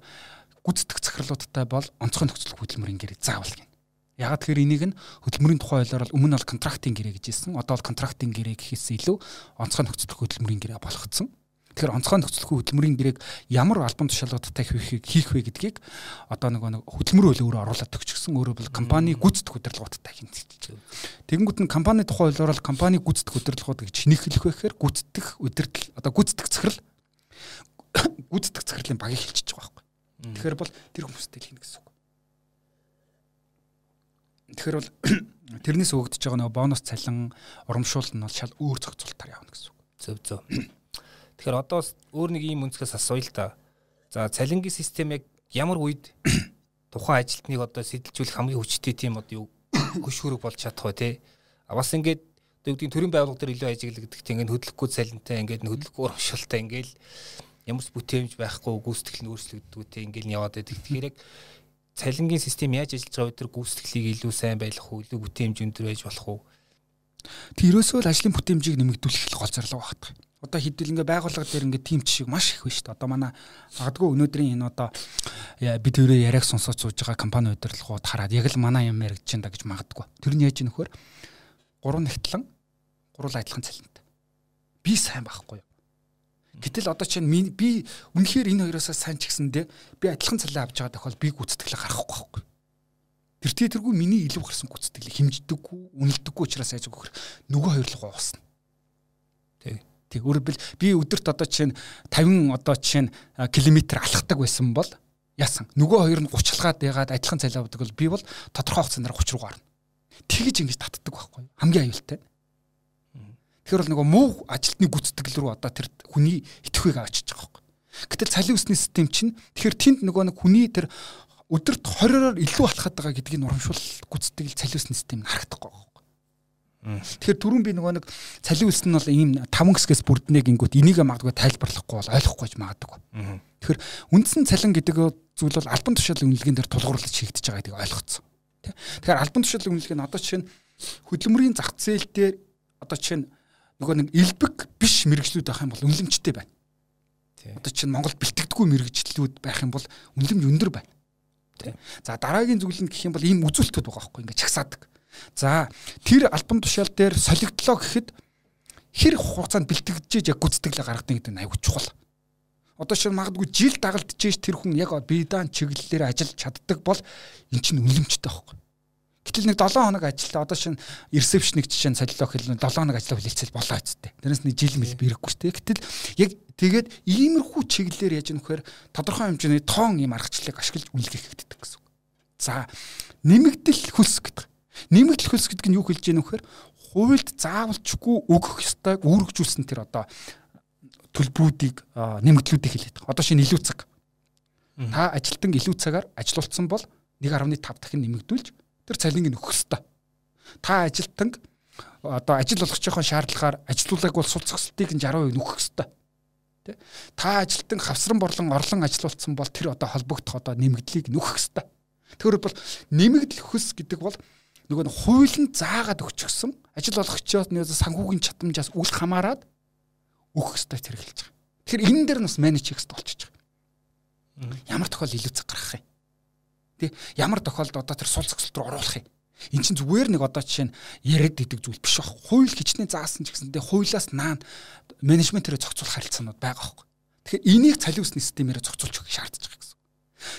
гүйцэтгэх захирлуудтай бол онцгой нөхцөл хөдөлмөрийн гэрээ заавал гин. Ягаад тэгэхээр энийг нь хөдөлмөрийн тухай ойлоор өмнө бол контрактын гэрээ гэж хэлсэн. Одоо бол контрактын гэрээ гэхээс илүү онцгой нөхцөл хөдөлмөрийн гэрээ болгоцсон. Тэгэхээр онцгой нөхцөлгүй хөдөлмөрийн гэрээг ямар албан тушаалуудтай хийх хийх вэ гэдгийг одоо нөгөө нэг хөдөлмөр хууль өөрөө оруулаад төгсчихсөн. Өөрөө бол компани гүйцэтгэх удирдлагуудтай хин гэж. Тэгэнгүүт нь компани тухай ойлоор компани гүйцэтгэх удирдлагууд гэж нэхлэх байхээр гүйцэтгэх удирдал одоо гүйцэтгэх захирал *coughs* гүйцэтгэх захирлын багийг хэлчихэж байгаа байхгүй. Тэгэхээр бол тэр хүмүүстэй л хийнэ гэсэн үг. Тэгэхээр бол *coughs* тэрнээс өгөгдөж байгаа нөгөө бонус цалин урамшуул нь бол шал өөр зохицуултаар явна гэсэн үг. Зөв зөв. Тэгэхээр одоо өөр нэг ийм өнцгөөс асууя л да. За цалингийн систем яг ямар үед *coughs* тухайн ажилтныг одоо сэтэлжүүлэх хамгийн хүчтэй тийм одоо юу *coughs* хөш хөрөг болж чадах вэ те. А бас ингээд гэдгийг төрийн байгууллага дээр илүү ажиглагддаг тийм ингээд хөдөлгөхгүй цалинтай ингээд хөдөлгөхгүй урамшилтай ингээд ямар ч бүтээмж байхгүй гүйцэтгэл нь өөрчлөгддөг те ингээд яваад байдаг. Тэгэхээр яг цалингийн систем яаж ажиллаж байгаа вэ тэр гүйцэтгэлийг илүү сайн байлгах уу, илүү бүтээмж өндөр байж болох уу? Тэрөөсөө л ажлын бүтээмжийг нэмэгдүүлэх гол зорилго багтдаг одоо хэдүүл ингээ байгууллага дээр ингээ тим жишээ маш их байна шүү дээ. Одоо манай магадгүй өнөөдрийн энэ одоо бид өөрөө яриаг сонсоод сууж байгаа компани удирдлагууд хараад яг л манай юм яригдж байна гэж магадгүй. Тэр нь яаж нөхөр гурван нэгтлэн гурван адилхан цалинтай. Би сайн байхгүй юу? Гэтэл одоо чинь би үнэхээр энэ хоёроос сайн ч гэсэндээ би адилхан цалин авч байгаа тохиол би гүцэтгэлээ гарахгүй байхгүй. Тэр тийтэргүй миний илүү гарсан гүцэтгэлийг хэмждэггүй, үнэлдэггүй учраас айж өгөх нөгөө хоёр л гоосна. Тэг. Өөрөөр би өдөрт одоо жишээ нь 50 одоо жишээ нь километр алхдаг байсан бол яасан. Нөгөө хоёр нь 30 алгаад ягаад адилхан цалин авдаг бол би бол тодорхой хугацаанд 30 руу гарна. Тэгэж ингэж татдаг байхгүй? Хамгийн аюултай. Тэгэхээр бол нөгөө муу ажилтны гүйцэтгэл рүү одоо тэр хүний итгэхүйг авчиж байгаа байхгүй. Гэтэл цалин өсний систем чинь тэгэхээр тэнд нөгөө нэг хүний тэр өдөрт 20-ороор илүү алхаад байгаа гэдгийг урамшуул гүйцэтгэл цалин өсний систем харагдахгүй Тэгэхээр түрүүн би нөгөө нэг цалин үлсэн нь бол ийм таван хэсгээс бүрднэ гингүүт энийг магадгүй тайлбарлахгүй бол ойлгохгүй ч магадгүй. Тэгэхээр үндсэн цалин гэдэг зүйл бол альбан тушаалын үнэлгээнд дээр тулгуурлаж хийгдэж байгаа гэдгийг ойлгоцсон. Тэгэхээр альбан тушаалын үнэлгээ нь одоо жишээ нь хөдөлмөрийн зах зээл дээр одоо жишээ нь нөгөө нэг элбэг биш мэрэгжлүүд байх юм бол үнэлэмжтэй байна. Одоо чинь Монголд бэлтгэдэггүй мэрэгжлүүд байх юм бол үнэлэмж өндөр байна. За дараагийн зүйл нь гэх юм бол ийм үзүүлэлтүүд байгаа байхгүй ингээд чагсаадаг. За тэр альбом тушаал дээр солигдлоо гэхэд хэр хугацаанд бэлтгэж яг гүцэтгэлээ гаргадаг гэдэг нь аюул чухал. Одоо шинэ магадгүй жил дагалдчихэж тэр хүн яг биедан чиглэлээр ажиллаж чаддаг бол эн чинь үнэлэмжтэй байхгүй. Гэтэл нэг 7 хоног ажиллаа одоо шинэ ресепшник жишээ нь солилоо хэлнэ 7 хоног ажиллаа хүлээлцэл болоо үсттэй. Тэрнээс нэг жил мэл бирэхгүй шүү дээ. Гэтэл яг тэгээд иймэрхүү чиглэлээр яаж нөхөр тодорхой хэмжээний тоон ийм аргачлалыг ашиглаж үнэлгээ хийгддэг гэсэн. За нэмэгдэл хөлс гэдэг. Нэмэгдэл хөлс гэдэг нь юу хэлж яах вэ гэхээр хуульд заавалчгүй өгөх ёстойг үүргэжүүлсэн тэр одоо төлбөрүүдийг нэмэгдлүүдийг хэлээд байгаа. Одоо шинэ илүү цаг. Та ажилтан илүү цагаар ажилуулсан бол 1.5 дахин нэмэгдүүлж тэр цалинг нь өгөх ёстой. Та ажилтан одоо ажил байгаа шаардлагаар ажилуулдаг бол сул зохисолтыг нь 60% нөхөх ёстой. Тэ? Та ажилтан хавсран борлон орлон ажилуулсан бол тэр одоо холбогдох одоо нэмэгдлийг нөхөх ёстой. Тэгэхээр бол нэмэгдэл хөс гэдэг бол нөгөө нь хуулийн заагаад өгчихсөн ажил олгогчоос нь санхүүгийн чадамжаас үл хамааран өгөх ёстой хэрэгжилж байгаа. Тэгэхээр энэ дээр нь бас менеж хийх ёстой болчихж байгаа. Ямар тохиол илүү цаг гаргах юм. Тэ ямар тохиолд одоо тэр сул зохисолт руу оруулах юм. Эн чинь зүгээр нэг одоо жишээ нь яриад идэг зүйл биш баг. Хууль хичнээн заасан ч гэсэндээ хуулиас наан менежментээрээ зохицуулах харилцаанууд байгаа байхгүй. Тэгэхээр энийг цалин усны системээр зохицуулж өгөх шаардж байгаа гэсэн.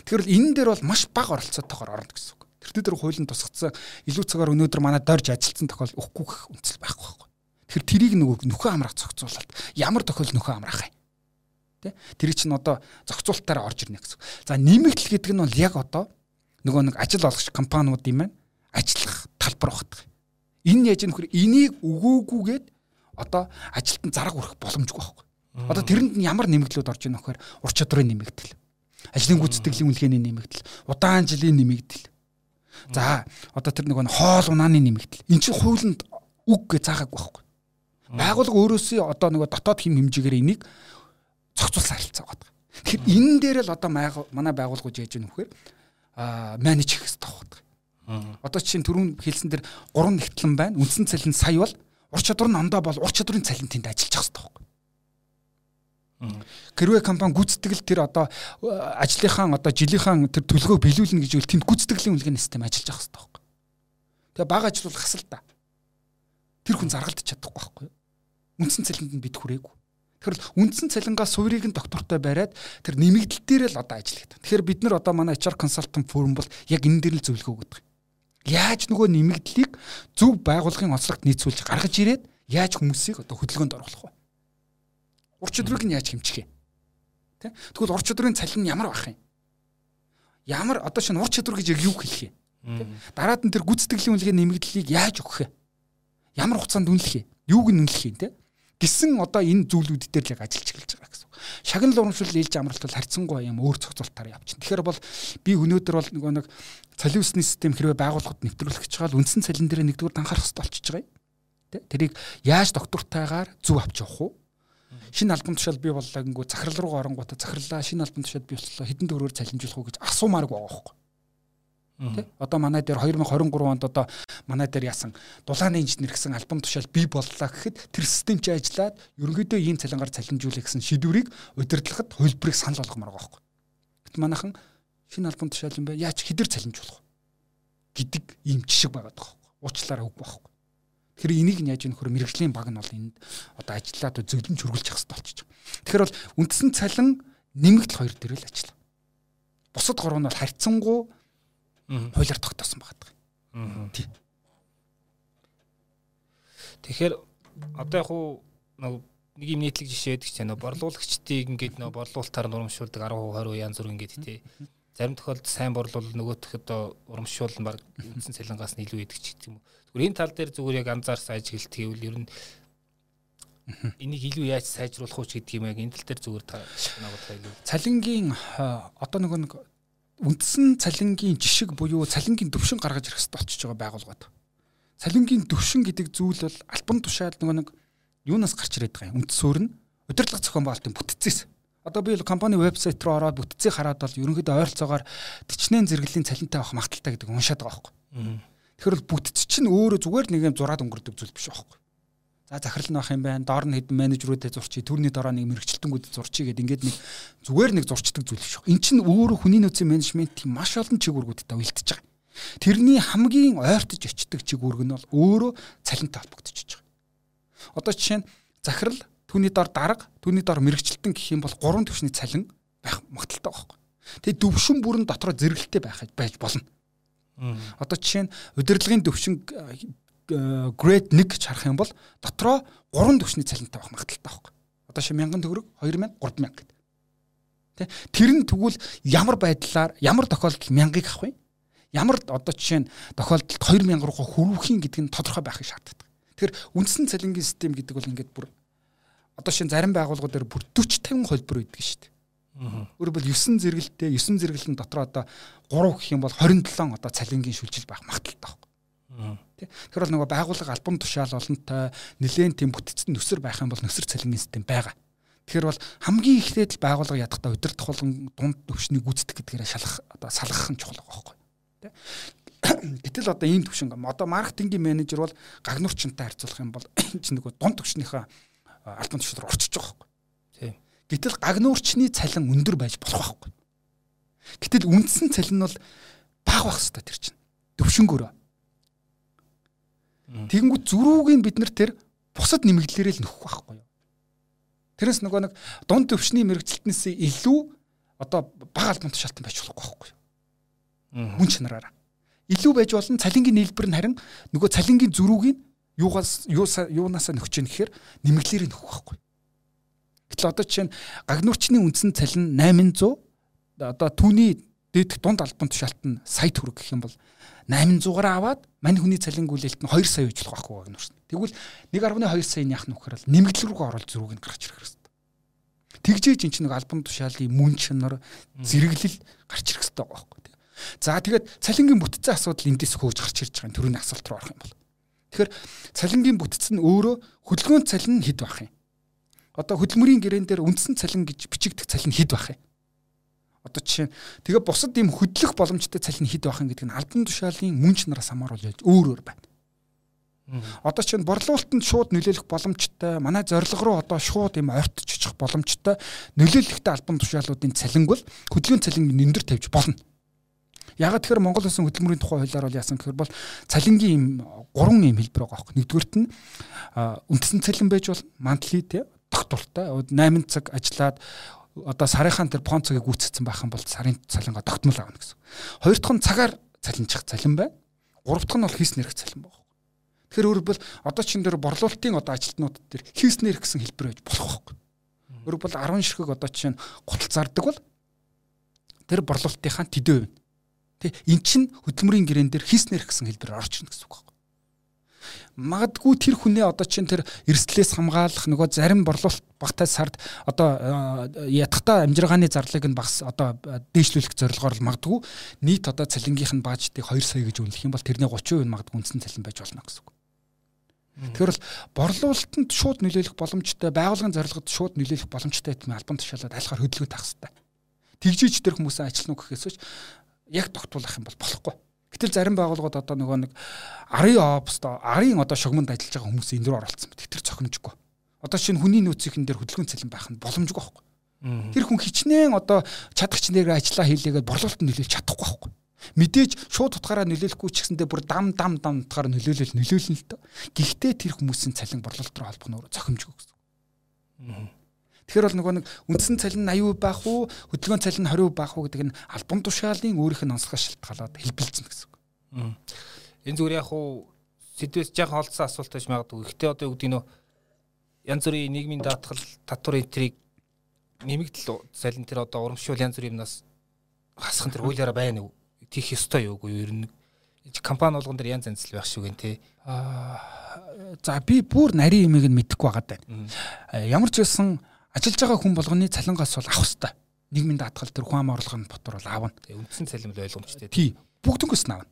Тэгэхээр энэ дээр бол маш бага оролцоотойгоор орно гэсэн. Тэр дээр хуулийн тусгацсан илүү цагаар өнөөдөр манай дорж ажилтсан тохиол өгөхгүй гэх үндэслэл байхгүй байхгүй. Тэгэхээр тэрийг нөгөө нөхөө амраах зохицуулалт ямар тохиол нөхөө амраах юм. Тэ? Тэр чинь одоо зохицуулалтаараа орж ирнэ гэсэн. За нэмэгдэл гэдэг нь бол яг одоо нөгөө нэг ажил олгогч компаниуд юм байна. Ажиллах талбар багтах. Энэ яаж нөхөр энийг өгөөгүйгээд одоо ажилтан зарга өрөх боломжгүй байхгүй. Одоо тэрэнд нь ямар нэмэгдлүүд орж ийнө вөхөр ур чадрын нэмэгдэл. Ажлын гүйцэтгэлийн үнэлгээний нэмэгдэл, удаан жилийн нэмэгдэл, За одоо тэр нэг хоол унааны нэмэгдэл. Эн чинь хуулинд үг гэж заагаагүй байхгүй. Байгууллага өөрөөсөө одоо нэг дотоод хим хэмжээгээр энийг зохицуулсан харилцаа байгаа. Тэгэхээр энэ дээр л одоо манай байгууллагууд яаж ийм вэхээр а менеж хийх хэрэгтэй байна. Одоо чинь түрүүн хэлсэн дэр 3 нэгтлэн байна. Үндсэн цалин сая бол ур чадвар нь ондоо бол ур чадварын цалин тэнд ажиллаж явах хэрэгтэй. Хэрвээ компани гүйцэтгэл тэр одоо ажлынхаа одоо жилийнхаа тэр төлгөөг биелүүлнэ гэж үл тэнд гүйцэтгэлийн үнэлгээний систем ажиллаж байгаа хэрэгтэй байхгүй. Тэгээ баг ажиллах хасал та. Тэр хүн заргалдаж чадахгүй байхгүй. Үндсэн цалинд нь бид хүрээгүй. Тэгэхээр үндсэн цалингаас суурийг нь доктортой бариад тэр нэмэгдэл дээр л одоо ажилладаг. Тэгэхээр бид нар одоо манай HR consultant firm бол яг энэ дээр л зөвлөгөө өгдөг. Яаж нөгөө нэмэгдлийг зөв байгууллагын онцлогт нийцүүлж гаргаж ирээд яаж хүмүүсийг одоо хөдөлгөөнд оруулах вэ? Ур чадварыг нь яаж хэмжих юм? Тэ? Тэгвэл ур чадварын цалин нь ямар байх юм? Ямар одоо шинэ ур чадвар гэж яг юу хэлэх юм? Дараад нь тэр гүйцэтгэлийн үнэлгээ нэмэгдлийг яаж өгөх юм? Ямар хугацаанд үнэлэх юм? Юуг нь үнэлэх юм те? Гисэн одоо энэ зүйлүүд дээр л яг ажиллаж эхэлж байгаа гэсэн. Шагнал урамшил ээлж амралт бол харьцангуй юм өөр зохицуултаар явчихна. Тэгэхээр бол би өнөөдөр бол нөгөө нэг цалин усны систем хэрвээ байгууллагад нэвтрүүлэх гэж байгаа л үндсэн цалин дээр нэгдүгээр анхаарах хэрэгтэй болчихж байгаа юм. Тэ? Тэрийг яаж доктортойгоор зөв авч явах вэ? Шинэ альбом тушаал бий боллоо гингүү захирал руу оронгуудаа захирлаа шинэ альбом тушаал бий боллоо хэдэн төгрөгөөр цалинжуулах уу гэж асуумааргүй байгаа байхгүй. Тэ? Одоо манай дээр 2023 онд одоо манай дээр яасан дулааны инженер гэсэн альбом тушаал бий боллоо гэхэд тэр систем чи ажиллаад ерөнхийдөө ийм цалингаар цалинжуулах гэсэн шийдвэрийг удирдлагад хөлбөрийг санал болгомоор байгаа байхгүй. Гэт манайхан шинэ альбом тушаал юм бай яаж хідэр цалинжуулах гэдэг ийм жишг байгаад байгаа байхгүй. Уучлаарай үгүй байхгүй. Тэгэхээр энийг нь яаж нөхөр мэрэгжлийн баг нь бол энд одоо ажиллаад зөвлөмж хөргөлж явах хэрэгтэй болчих. Тэгэхээр бол үндсэн цалин нэмэгдэл хоёр дээр л ажиллаа. Бусад гурав нь бол харьцангуй хуулиар тогтоосон байгаа. Тий. Тэгэхээр одоо яг уу нэг юм нийтлэг жишээ байдаг ч нөө борлуулагчдыг ингээд нөө борлуулалтаар нурамшуулдаг 10% 20% янз бүр ингээд тий. Зарим тохиолдолд сайн борлуул нөгөөх одоо урамшуул нь баг үндсэн цалингаас нь илүү идэг ч гэдэг юм уу. Зүгээр энэ тал дээр зүгээр яг анзаарсан ажиглалт гэвэл ер нь энийг илүү яаж сайжруулах уу гэдэг юм яг энэ тал дээр зүгээр та надад илүү. Цалингийн одоо нөгөө нэг үндсэн цалингийн жишг буюу цалингийн төвшин гаргаж ирэх хэрэгтэй болчихж байгаа байгууллагууд. Цалингийн төвшин гэдэг зүйл бол альбан тушаал нөгөө нэг юунаас гарч ирээд байгаа юм. Үндсөөр нь удирдлага зохион байгуулалтын бүтцээс. Одоо би компани вебсайт руу ороод бүтцийг хараад бол ерөнхийдөө ойролцоогоор төчнэн зэрэглэлийн цалинтай авах магадaltaй гэдэг уншаад байгаа байхгүй. Тэгэхээр бол бүтц чинь өөрөө зүгээр нэг юм зураад өнгөрдөг зүйл биш байхгүй. За захирал нь байх юм байна. Доор нь хэдэн менежерүүдэд зурчий, төрний дороо нэг мэрэгчлэлтэнгүүд зурчий гэдэг ингээд нэг зүгээр нэг зурчдаг зүйл биш. Эн чинь өөрөө хүний нөөцийн менежментийн маш олон чиг үүргүүдтэй уялдаж байгаа. Тэрний хамгийн ойртож очдог чиг үүрэг нь бол өөрөө цалинтай холбогдож байгаа. Одоо жишээ нь захирал түүний дор дарга, түүний дор мэрэгчлэлтэн гэх юм бол гурван төвшний цалин байх магадaltaй байхгүй. Тэгээ дөвшин бүрэн дотроо зэрэгэлтэй байх байж болно. Одоо жишээ нь удирдлагын төвшин grade 1 гэж харах юм бол дотроо 3 төвчний цалинтай байх магадaltaй байхгүй. Одоо ши 1000 төгрөг 2000 3000 гэдэг. Тэ тэр нь тэгвэл ямар байдлаар ямар тохиолдолд 1000-ыг авах вэ? Ямар одоо жишээ нь тохиолдолд 2000 руугаа хүрвхийн гэдэг нь тодорхой байхыг шаарддаг. Тэгэхээр үндсэн цалингийн систем гэдэг бол ингээд бүр одоо шин зарим байгууллагууд дээр бүр 40 50 холбор үйдэг шүү дээ. Өөрөөр бол 9 зэрэгэлтэй 9 зэрэглэн дотор одоо 3 гэх юм бол 27 одоо цалингийн шүлжил байх магадaltaй. Тэ. Тэгэхээр бол нөгөө байгууллага альбом тушаал олонтой нэлээд тийм бүтцэн нүсэр байх юм бол нүсэр цалингийн систем байгаа. Тэгэхээр бол хамгийн ихтэй л байгууллага ядахта удирдах болон дунд төвшнийг гүйцэтгэх гэдгээр шалах одоо салгах нь чухал байгаа байхгүй. Тэ. *coughs* Гэтэл одоо ийм төвшин одоо маркетингийн менежер бол гагнуурчтай харьцуулах юм бол *coughs* чинь нөгөө дунд төвшнийхээ альбом тушаал руу орчиж байгаа байхгүй. Тийм. Гэтэл гагнуурчны цалин өндөр байж болох байхгүй. Гэтэл үндсэн цалин нь бол бага байх хэрэгтэй тэр чинь. Төвшингөөрөө Тэгэнгүүт зөрүүгийн бид нар тэр бусад нэмэгдлэрээ л нөхөх байхгүй юу. Тэрнээс нөгөө нэг дунд төвшний мэрэгчлэлтнээс илүү одоо бага албан тушаалтан байж болохгүй байхгүй юу. Мөн чанараараа. Илүү байж болно цалингийн нийлбэр нь харин нөгөө цалингийн зөрүүгийн юугаас юунаас нөхч юм гэхээр нэмэгдлэрээ нөхөх байхгүй. Гэтэл одоо жишээ нь гагнуурчны үндсэн цалин 800 одоо түүний дээдх дунд албан тушаалт нь сая төгрөг гэх юм бол 800-аар аваад мань хүний цалин гүйлэлт нь 2 сая уучлах байхгүй гэнэ үрсэн. Тэгвэл 1.2 сая яах нөхөр л нэмэгдэл рүүгээ оруулж зөрүүг нь гаргаж ирэх хэрэгтэй. Тэгжээж эн чинь нэг альбом тушаалын мөн чанар зэрэглэл гарч ирэх хэрэгтэй байгаа байхгүй. За тэгээд цалингийн бүтцийн асуудал эндээс хөөж гарч ирж байгаа төрөний асуулт руу орох юм бол. Тэгэхээр цалингийн бүтц нь өөрөө хөдөлгөөн цалин хэд байх юм? Одоо хөдөлмөрийн гэрээн дээр үндсэн цалин гэж бичигдэх цалин хэд байх юм? Одоо жишээ тэгээ бусад юм хөдлөх боломжтой цалин хэд байх юм гэдэг нь албан тушаалын мөнч нараас хамааруулж өөр өөр байна. Одоо чинь борлуулалтанд шууд нөлөөлөх боломжтой, манай зорилго руу одоо шууд юм ойртож очих боломжтой нөлөөлөлттэй албан тушаалуудын цалинг бол хөдөлгөөний цалин нэмдэр тавьж болно. Ягаад тэгэхээр Монгол Улсын хөдөлмөрийн тухай хуулиар бол яасан гэхээр бол цалингийн юм гурван юм хэлбэр байгаа байхгүй. Нэгдүгürt нь үндэсний цалин байж болно. Монthly те тогтвортой 8 цаг ажиллаад одоо сарынхаа тэр понцогийг гүйцэтсэн байх юм бол сарын цалингаа тогтмол авна гэсэн. Хоёр дахь нь цагаар цалинчих цалин байна. Гурав дахь нь бол хийс нэрх цалин байна. Тэгэхээр өөрөөр одоо чин дээр борлуулалтын одоо ажилтнууд дээр хийснэр гэсэн хэлбэр байж болох байхгүй. Өөрөөр бол 10 ширхэг одоо нь гутал зардаг бол тэр борлуулалтынхаа төдөө байна. Тэ эн чин хөдөлмөрийн гэрэн дээр хийснэр гэсэн хэлбэр орж ирнэ гэсэн үг байхгүй. Магадгүй тэр хүнээ одоо чин тэр эрсдлээс хамгаалах нөгөө зарим борлуулалт багтай сард одоо ядахта амжиргааны зарлыг нь багс одоо дээшлүүлэх зорилгоор л магадгүй нийт одоо цалингийнх нь баажтыг 2 сая гэж үнэлэх юм бол тэрний 30% нь магадгүй үндсэн цалин байж болно гэсэн үг. Тэгэхээр бол борлуулалтанд шууд нөлөөлөх боломжтой, байгууллагын зорилгод шууд нөлөөлөх боломжтой гэдэг нь албан тушаалаад альхаар хөдөлгөөн хэрэгтэй. Тэгжиж тэр хүмүүсээ ажиллана уу гэхээсээ яг тогтуулах юм бол болохгүй. Гэтэл зарим байгууллагууд одоо нөгөө нэг арын оопст арын одоо шугамд ажиллаж байгаа хүмүүс энэ рүү оролцсон мэт тэр цохимжгүй. Одоо шинэ хүний нөөцийн дээр хөдөлгөөн цалин байх нь боломжгүй байхгүй. Тэр хүн хичнээн одоо чадах чинээр ажиллаа хийлээгээд борлуулалтанд нөлөөлж чадахгүй байхгүй Мэдээж шууд утгаараа нөлөөлөхгүй ч гэсэндээ бүр дам дам дам утгаараа нөлөөлөл нөлөөлнө л доо. Гэхдээ тэр хүмүүсийн цалин борлуулалт руу холбох нь зохимжгүй гэсэн. Тэгэхээр бол нөгөө нэг үндсэн цалин 80% байх уу, хөдөлгөөн цалин 20% байх уу гэдэг нь албан тушаалын өөрийнх нь онцлогоо шалтгаалаад хэлбэлцэн гэсэн үг. Энэ зүгээр яг уу сэдвээс жаахан олдсон асуулт байж магадгүй. Гэхдээ одоо юу гэдэг нь янз бүрийн нийгмийн даатгал татвар энтрийг нэмэгдэл цалин тэр одоо урамшуул янз бүрийн юмнаас хасах тэр хуулиараа байна уу? тийх ёстой юу үгүй ер нь компани болгон дээр янз янз л байх шүү гэн те. Аа за би бүр нарийн имийг нь мэдэхгүй байгаа даа. Ямар ч байсан ажиллаж байгаа хүн болгоны цалингаас бол авах хэрэгтэй. Нийгмийн даатгал тэр хүн ам орлогын ботор бол аавна. Үндсэн цалин бол ойлгомжтой. Тий. Бүгднгөөс нь аавна.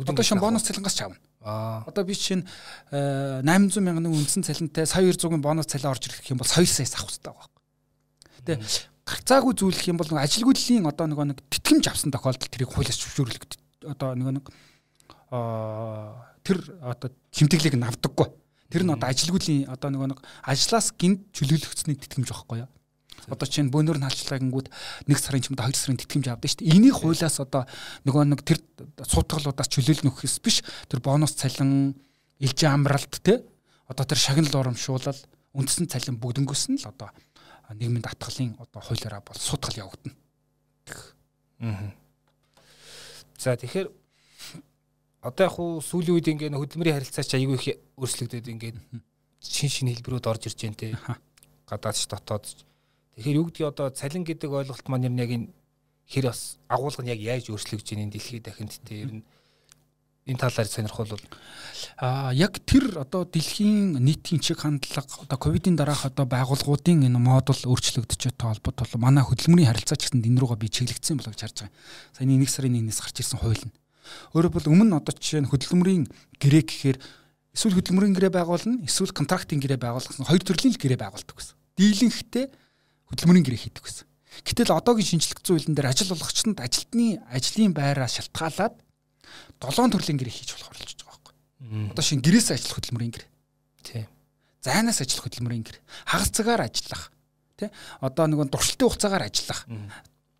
Одоо шин бонус цалингаас ч аавна. Аа. Одоо би чинь 800 мянган үндсэн цалинтай сая 200-ын бонус цалин орж ирэх юм бол соёл саяс авах хэрэгтэй байгаа. Тэ гарцаагүй зүйлэх юм бол ажилгүйдлийн одоо нөгөө нэг тэтгэмж авсан тохиолдолд тэрийг хуулиас зөвшөөрлөх одоо нөгөө нэг аа тэр одоо хэмтгэлийг нь авдаггүй. Тэр нь одоо ажилгүйдлийн одоо нөгөө нэг ажлаас гинт чөлөөлөгцсөний тэтгэмж байхгүй юу? Одоо чинь бөөнөр нь халчлаа гингүүд нэг сарын чимд хоёр сарын тэтгэмж авдаг шүү дээ. Энийг хуулиас одоо нөгөө нэг тэр суудгалуудаас чөлөөлнө гэхээс биш тэр бонус цалин, илжээ амралт те одоо тэр шагнал урамшуулал, үндсэн цалин бүгдэнгөөс нь л одоо нийгмийн татгалын одоо хуулиараа бол судгал явагдана. Аа. За тэгэхээр одоо яг хуу сүүлийн үед ингээд хөдөлмөрийн харилцаач аягүй их өөрчлөгдөд ингээд шин шин хэлбэрүүд орж ирж байна те. Гадаадч дотоодч. Тэгэхээр юу гэдгийг одоо цалин гэдэг ойлголт маань яг энэ хэр бас агуулга нь яг яаж өөрчлөгдөж байна энэ дэлхийд дахинд те ер нь энэ талаар сонирхол бол а яг тэр одоо дэлхийн нийтийн чиг хандлага одоо ковидын дараах одоо байгууллагуудын энэ модуль өөрчлөгдөж байгаа холбоотой бол манай хөдөлмөрийн харилцаа ч гэсэн энэ руугаа би чиглэгдсэн болоо гэж харж байгаа. Саяны 1 сарын 1-ээс гарч ирсэн хууль нь. Өөрөөр бол өмнө одоо жишээ нь хөдөлмөрийн гэрээ гэхээр эсвэл хөдөлмөрийн гэрээ байгуулна, эсвэл контрактын гэрээ байгуулах гэсэн хоёр төрлийн л гэрээ байгуулдаг гэсэн. Дийлэнхтэй хөдөлмөрийн гэрээ хийдэг гэсэн. Гэтэл одоогийн шинжлэх зүйн дээр ажил олгогчдод ажилтны ажлын байраа шалтгаалаад долоон төрлийн гэрээ хийж болох оролцож байгаа байхгүй. Одоо шин гэрээс ажиллах хөдөлмөрийн гэр. Тийм. Зайнаас ажиллах хөдөлмөрийн гэр. Хагас цагаар ажиллах. Тэ? Одоо нэг дуршилтын хугацаагаар ажиллах.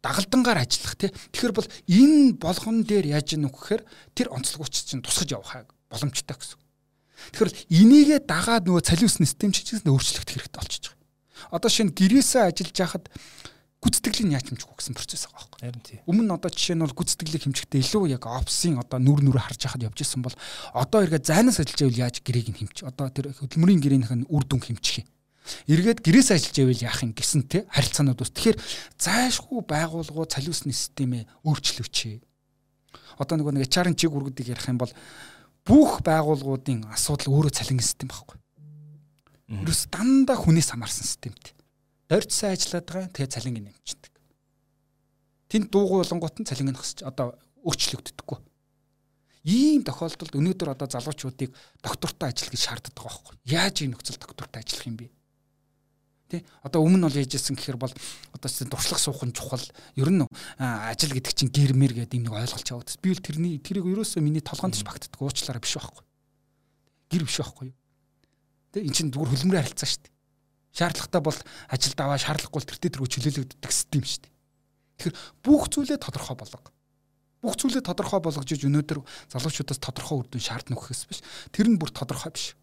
Дагалдангаар ажиллах тий. Тэгэхээр бол энэ болгон дээр яаж ийнү гэхээр тэр онцлогч чинь тусгаж явах боломжтой гэсэн. Тэгэхээр энийгээ дагаад нөгөө цалиус систем ч гэсэн өөрчлөгдөх хэрэгтэй болчихж байгаа. Одоо шинэ гэрээсээ ажиллаж байхад гүцэтгэлийн вэ гэсэн процесс байгаа байхгүй. Харин тийм. Өмнө нь одоо жишээ нь бол гүцэтгэлийг хэмжихдээ илүү яг опсын одоо нүр нүрэ харж байхад явж исэн бол одоо эргээ зайнаас ажиллаж байвал яаж гэрээг нь хэмж. Одоо тэр хөдөлмөрийн гэрээнийх нь үр дүн хэмжих юм. Эргээд гэрээс ажиллаж байвал яах юм гэсэн те харилцаанууд ус. Тэгэхээр зайшгүй байгууллагууд цалиусны системээ өөрчлөвчээ. Одоо нөгөө нэг HR-ын чиг үргэлдэг ярих юм бол бүх байгууллагуудын асуудал өөрөө цалингийн систем байхгүй. Ерөөс дандаа хүнээс хамаарсан системтэй дорд сайн ажиллаад байгаа. Тэгээ цалинг нэмчихдэг. Тэнд дуугүй болонгууд нь цалинг нөхсөж одоо өөрчлөгддөггүй. Ийм тохиолдолд өнөөдөр одоо залуучуудыг доктортой ажил гэж шаарддаг байхгүй. Яаж ийм нөхцөл доктортой ажиллах юм бэ? Тэ одоо өмнө нь бол яжсэн гэхээр бол одоо чинь туршлага суух нь чухал. Ер нь ажил гэдэг чинь гэрмэр гэдэг юм нэг ойлголт явагдсан. Би бол тэрний тэрийг ерөөсөө миний толгоонд ч багтдаг уучлаарай биш байхгүй. Гэр биш байхгүй? Тэ эн чинь зүгээр хөлмрийн харилцаа шүү дээ. Шаардлагатай бол ажилд аваа шаардлагагүй тэр дээр чөлөөлөгддөг систем шүү дээ. Тэгэхээр бүх зүйлээ тодорхой болго. Бүх зүйлээ тодорхой болгож өнөөдөр залуучуудаас тодорхой үр дүн шаардна гэхээс биш. Тэр нь бүр тодорхой биш.